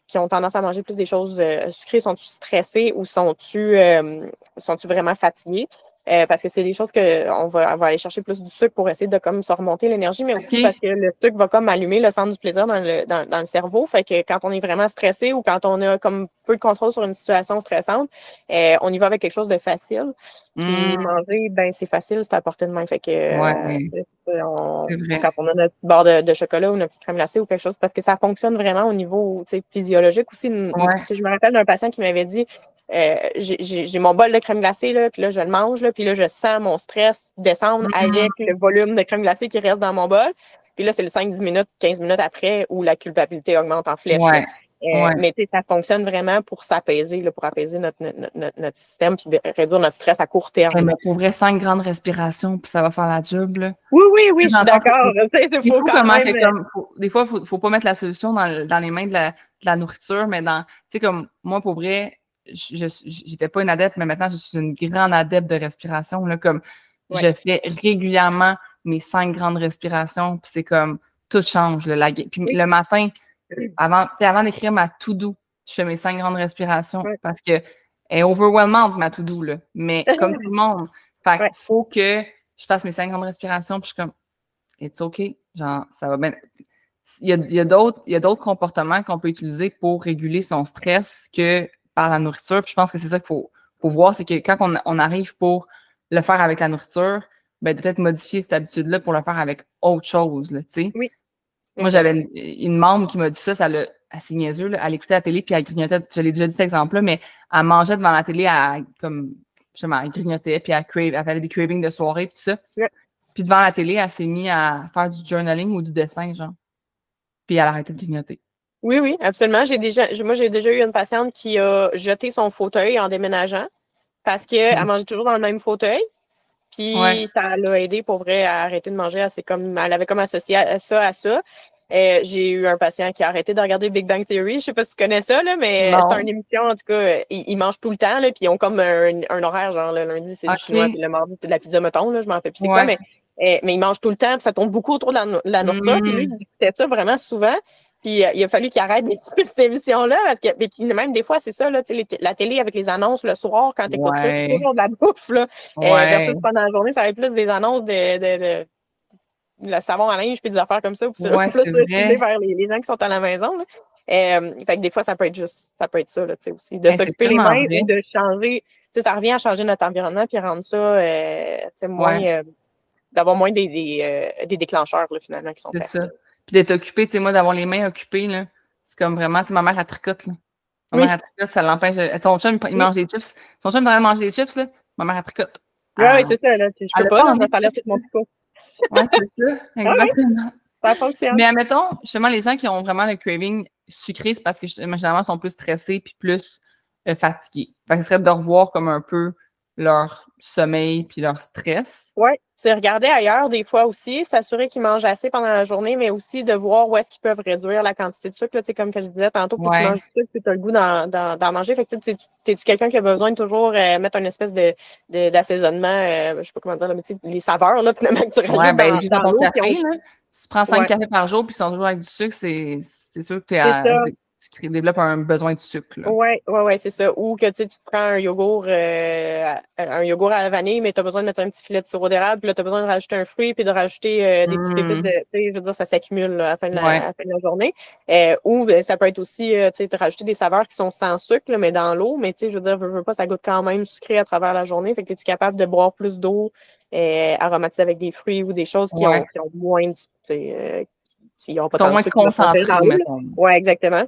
qui ont tendance à manger plus des choses sucrées sont-ils stressés ou sont-ils sont vraiment fatigués? euh, parce que c'est des choses qu'on va, va aller chercher plus du sucre pour essayer de comme se remonter l'énergie, mais aussi parce que le sucre va comme allumer le centre du plaisir dans le, dans, dans, le cerveau. Fait que quand on est vraiment stressé ou quand on a comme peu de contrôle sur une situation stressante, euh, on y va avec quelque chose de facile. Puis mmh. manger, ben c'est facile, c'est à portée de main. Fait que euh, on, quand on a notre barre de, de, chocolat ou notre petite crème glacée ou quelque chose, parce que ça fonctionne vraiment au niveau physiologique aussi. Je me rappelle d'un patient qui m'avait dit euh, j'ai mon bol de crème glacée, là, puis là, je le mange, là, puis là, je sens mon stress descendre mm-hmm. avec le volume de crème glacée qui reste dans mon bol. Puis là, c'est le 5-10 minutes, 15 minutes après où la culpabilité augmente en flèche. Euh, mais ça fonctionne vraiment pour s'apaiser, pour apaiser notre, notre, notre, système puis réduire notre stress à court terme. mais pour vrai, cinq grandes respirations, puis ça va faire la job. Là. Oui, oui, oui, je suis d'accord. des fois, il ne faut, pas mettre la solution dans, dans les mains de la, de la nourriture, mais dans, tu sais, comme moi, pour vrai, je n'étais pas une adepte, mais maintenant, je suis une grande adepte de respiration. Là, comme je fais régulièrement mes cinq grandes respirations, puis c'est comme tout change. Là, puis le matin, avant, avant d'écrire ma to-do, je fais mes cinq grandes respirations parce que est overwhelmante, ma to-do, là. Mais comme tout le monde. Fait faut que je fasse mes cinq grandes respirations, puis je suis comme, it's OK. Genre, ça va bien. Il y a, il y a d'autres comportements qu'on peut utiliser pour réguler son stress que par la nourriture. Puis je pense que c'est ça qu'il faut, faut, voir, c'est que quand on, on, arrive pour le faire avec la nourriture, ben, peut-être modifier cette habitude-là pour le faire avec autre chose, tu sais. Oui. Moi, j'avais une, membre qui m'a dit ça, ça l'a assez niaiseux, là, elle écoutait la télé, puis elle grignotait, je l'ai déjà dit cet exemple-là, mais elle mangeait devant la télé, à, comme, justement, elle grignotait, puis elle, crave, elle avait des cravings de soirée, puis tout ça. Puis devant la télé, elle s'est mise à faire du journaling ou du dessin, genre. Puis elle a arrêté de grignoter. Oui, oui, absolument. J'ai déjà, moi, j'ai déjà eu une patiente qui a jeté son fauteuil en déménageant parce qu'elle mmh. mangeait toujours dans le même fauteuil. Puis ça l'a aidé pour vrai à arrêter de manger. Elle, comme, elle avait comme associé ça à ça. Euh, j'ai eu un patient qui a arrêté de regarder Big Bang Theory. Je ne sais pas si tu connais ça, là, mais c'est une émission, en tout cas, ils, mangent tout le temps, là, puis ils ont comme un, horaire, genre le lundi, c'est du chinois, puis le mardi, c'est de la pizza mouton, là, je m'en fais plus c'est quoi, mais, euh, mais ils mangent tout le temps, puis ça tourne beaucoup autour de la, nourriture. Puis lui, il discutait ça vraiment souvent. Puis euh, il a fallu qu'il arrête cette émission-là, parce que même des fois, c'est ça, là, la télé avec les annonces le soir, quand tu écoutes ça, c'est toujours de la bouffe. Là. Euh, pendant la journée, ça va être plus des annonces de, de, de, la savon à linge puis des affaires comme ça. Puis ouais, plus utilisé vers les, les, gens qui sont à la maison. Là. Euh, fait que des fois, ça peut être juste, ça peut être ça, là, aussi. De ben, s'occuper les mains et de changer. Ça revient à changer notre environnement puis rendre ça euh, moins. Euh, d'avoir moins des, des, des déclencheurs, là, finalement, qui sont faits. Puis d'être occupé, tu sais, moi, d'avoir les mains occupées, là, c'est comme vraiment, tu sais, ma mère, elle tricote, là. Ma mère, elle tricote, ça l'empêche. Son chum, il mange des chips. Son chum, devrait manger des chips, là. Ma mère, elle tricote. Oui, oui, c'est ça, là. Je peux pas, on va parler de mon tricot. Oui, c'est ça, ah exactement. Ça fonctionne. Mais admettons, justement, les gens qui ont vraiment le craving sucré, c'est parce que, généralement, sont plus stressés puis plus euh, fatigués. Fait que ce serait de revoir comme un peu leur sommeil puis leur stress. Oui, c'est regarder ailleurs des fois aussi, s'assurer qu'ils mangent assez pendant la journée, mais aussi de voir où est-ce qu'ils peuvent réduire la quantité de sucre. Là, comme je disais tantôt, pour que tu manges du sucre, tu as le goût d'en manger. Fait que es-tu quelqu'un qui a besoin de toujours euh, mettre une espèce de, d'assaisonnement, euh, je sais pas comment dire, mais les saveurs, là, finalement, que tu rajoutes ouais, ben, dans, dans, café, là. Si tu prends cinq cafés par jour puis ils sont toujours avec du sucre, c'est, sûr que tu es à tu développes un besoin de sucre. Oui, oui, oui, c'est ça. Ou que tu prends un yogourt, euh, un yogourt à la vanille, mais tu as besoin de mettre un petit filet de sirop d'érable, puis là, tu as besoin de rajouter un fruit, puis de rajouter euh, des petits pépites mmh. de. Je veux dire, ça s'accumule à, la fin de la journée. Euh, ou ben, ça peut être aussi de rajouter des saveurs qui sont sans sucre, mais dans l'eau. Mais je veux dire, je veux pas, ça goûte quand même sucré à travers la journée. Fait que es-tu capable de boire plus d'eau aromatisée avec des fruits ou des choses qui, ont, qui ont, moins de. S'ils ont pas sont moins concentrés, Oui, exactement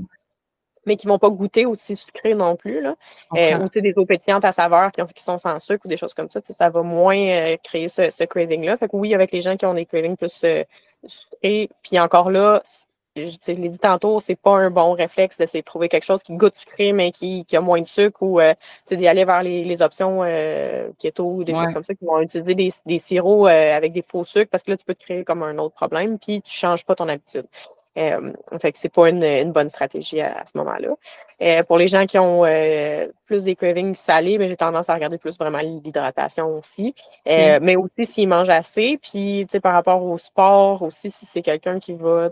mais qui ne vont pas goûter aussi sucré non plus. Là. Euh, ou des eaux pétillantes à saveur qui, qui, sont sans sucre ou des choses comme ça. Ça va moins euh, créer ce, craving-là. Fait que oui, avec les gens qui ont des cravings plus euh, sucrés, puis encore là, je l'ai dit tantôt, c'est pas un bon réflexe d'essayer de trouver quelque chose qui goûte sucré, mais qui, qui a moins de sucre ou d'y aller vers les, les options keto ou des choses comme ça qui vont utiliser des, des sirops avec des faux sucres parce que là, tu peux te créer comme un autre problème, puis tu changes pas ton habitude. Euh, fait que c'est pas une, bonne stratégie à, ce moment-là. Euh, pour les gens qui ont euh, plus des cravings salés, mais ben, j'ai tendance à regarder plus vraiment l'hydratation aussi. Mais aussi s'ils mangent assez, puis par rapport au sport aussi, si c'est quelqu'un qui va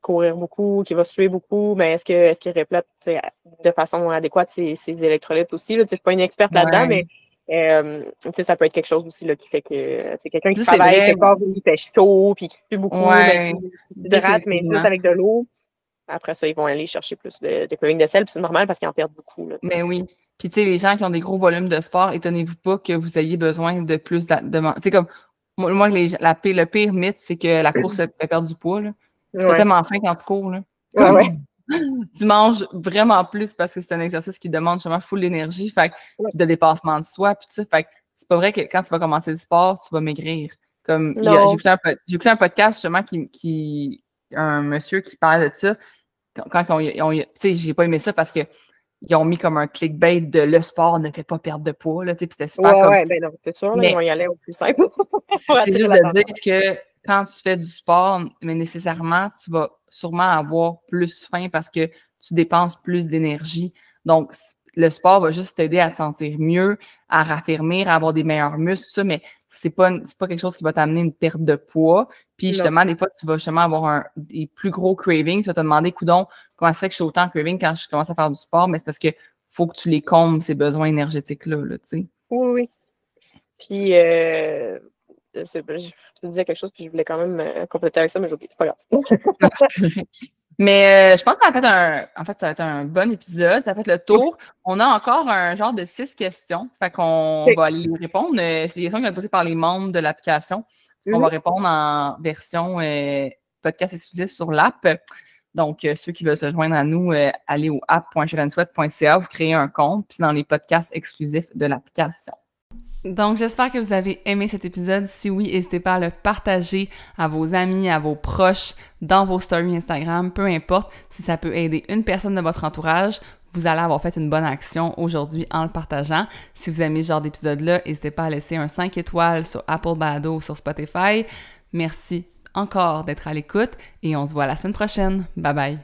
courir beaucoup, qui va suer beaucoup, mais ben, est-ce que est-ce qu'il reflète de façon adéquate ses, électrolytes aussi? Là? Je ne suis pas une experte là-dedans, mais Euh, ça peut être quelque chose aussi là, qui fait que c'est quelqu'un qui travaille quelque part où il fait chaud puis qui sue beaucoup, ouais, hydrate, mais juste avec de l'eau. Après ça, ils vont aller chercher plus de, de de sel, puis c'est normal parce qu'ils en perdent beaucoup. Là, mais oui. Puis, tu sais, les gens qui ont des gros volumes de sport, étonnez-vous pas que vous ayez besoin de plus de. de tu sais, comme, moi, les, la, le pire mythe, c'est que la course fait perdre du poids. Là. T'as tellement faim quand tu cours. Là. Ouais, tu manges vraiment plus parce que c'est un exercice qui demande justement full d'énergie, fait de dépassement de soi, puis tout ça. Fait c'est pas vrai que quand tu vas commencer le sport, tu vas maigrir. Comme j'ai écouté, un podcast justement qui, qui un monsieur qui parle de ça. Quand, on, tu sais, j'ai pas aimé ça parce que ils ont mis comme un clickbait de le sport ne fait pas perdre de poids. Là, c'était super. Ouais, comme... ouais, ben non, c'est sûr, là, ils vont y aller au plus simple. c'est juste de dire que quand tu fais du sport, mais nécessairement, tu vas sûrement avoir plus faim parce que tu dépenses plus d'énergie. Donc, le sport va juste t'aider à te sentir mieux, à raffermir, à avoir des meilleurs muscles, tout ça, mais c'est pas, pas quelque chose qui va t'amener une perte de poids. Puis justement, des fois, tu vas justement avoir un, des plus gros cravings. Tu vas te demander, coudon, comment c'est que je suis autant craving quand je commence à faire du sport? Mais c'est parce que faut que tu les combles, ces besoins énergétiques-là, tu sais. Oui, oui. Puis, euh, je te disais quelque chose, puis je voulais quand même euh, compléter avec ça, mais j'ai oublié. Pas grave. mais euh, je pense que ça a fait un. En fait, ça va être un bon épisode. Ça a fait le tour. On a encore un genre de six questions. Fait qu'on va aller y répondre. Euh, c'est des questions qui sont posées par les membres de l'application. On va mhm. répondre en version podcast exclusif sur l'app. Donc, ceux qui veulent se joindre à nous, allez au app.chevensweat.ca, vous créez un compte, puis dans les podcasts exclusifs de l'application. Donc, j'espère que vous avez aimé cet épisode. Si oui, n'hésitez pas à le partager à vos amis, à vos proches, dans vos stories Instagram, peu importe. Si ça peut aider une personne de votre entourage, vous allez avoir fait une bonne action aujourd'hui en le partageant. Si vous aimez ce genre d'épisode-là, n'hésitez pas à laisser un 5 étoiles sur Apple Bado ou sur Spotify. Merci encore d'être à l'écoute et on se voit la semaine prochaine. Bye bye.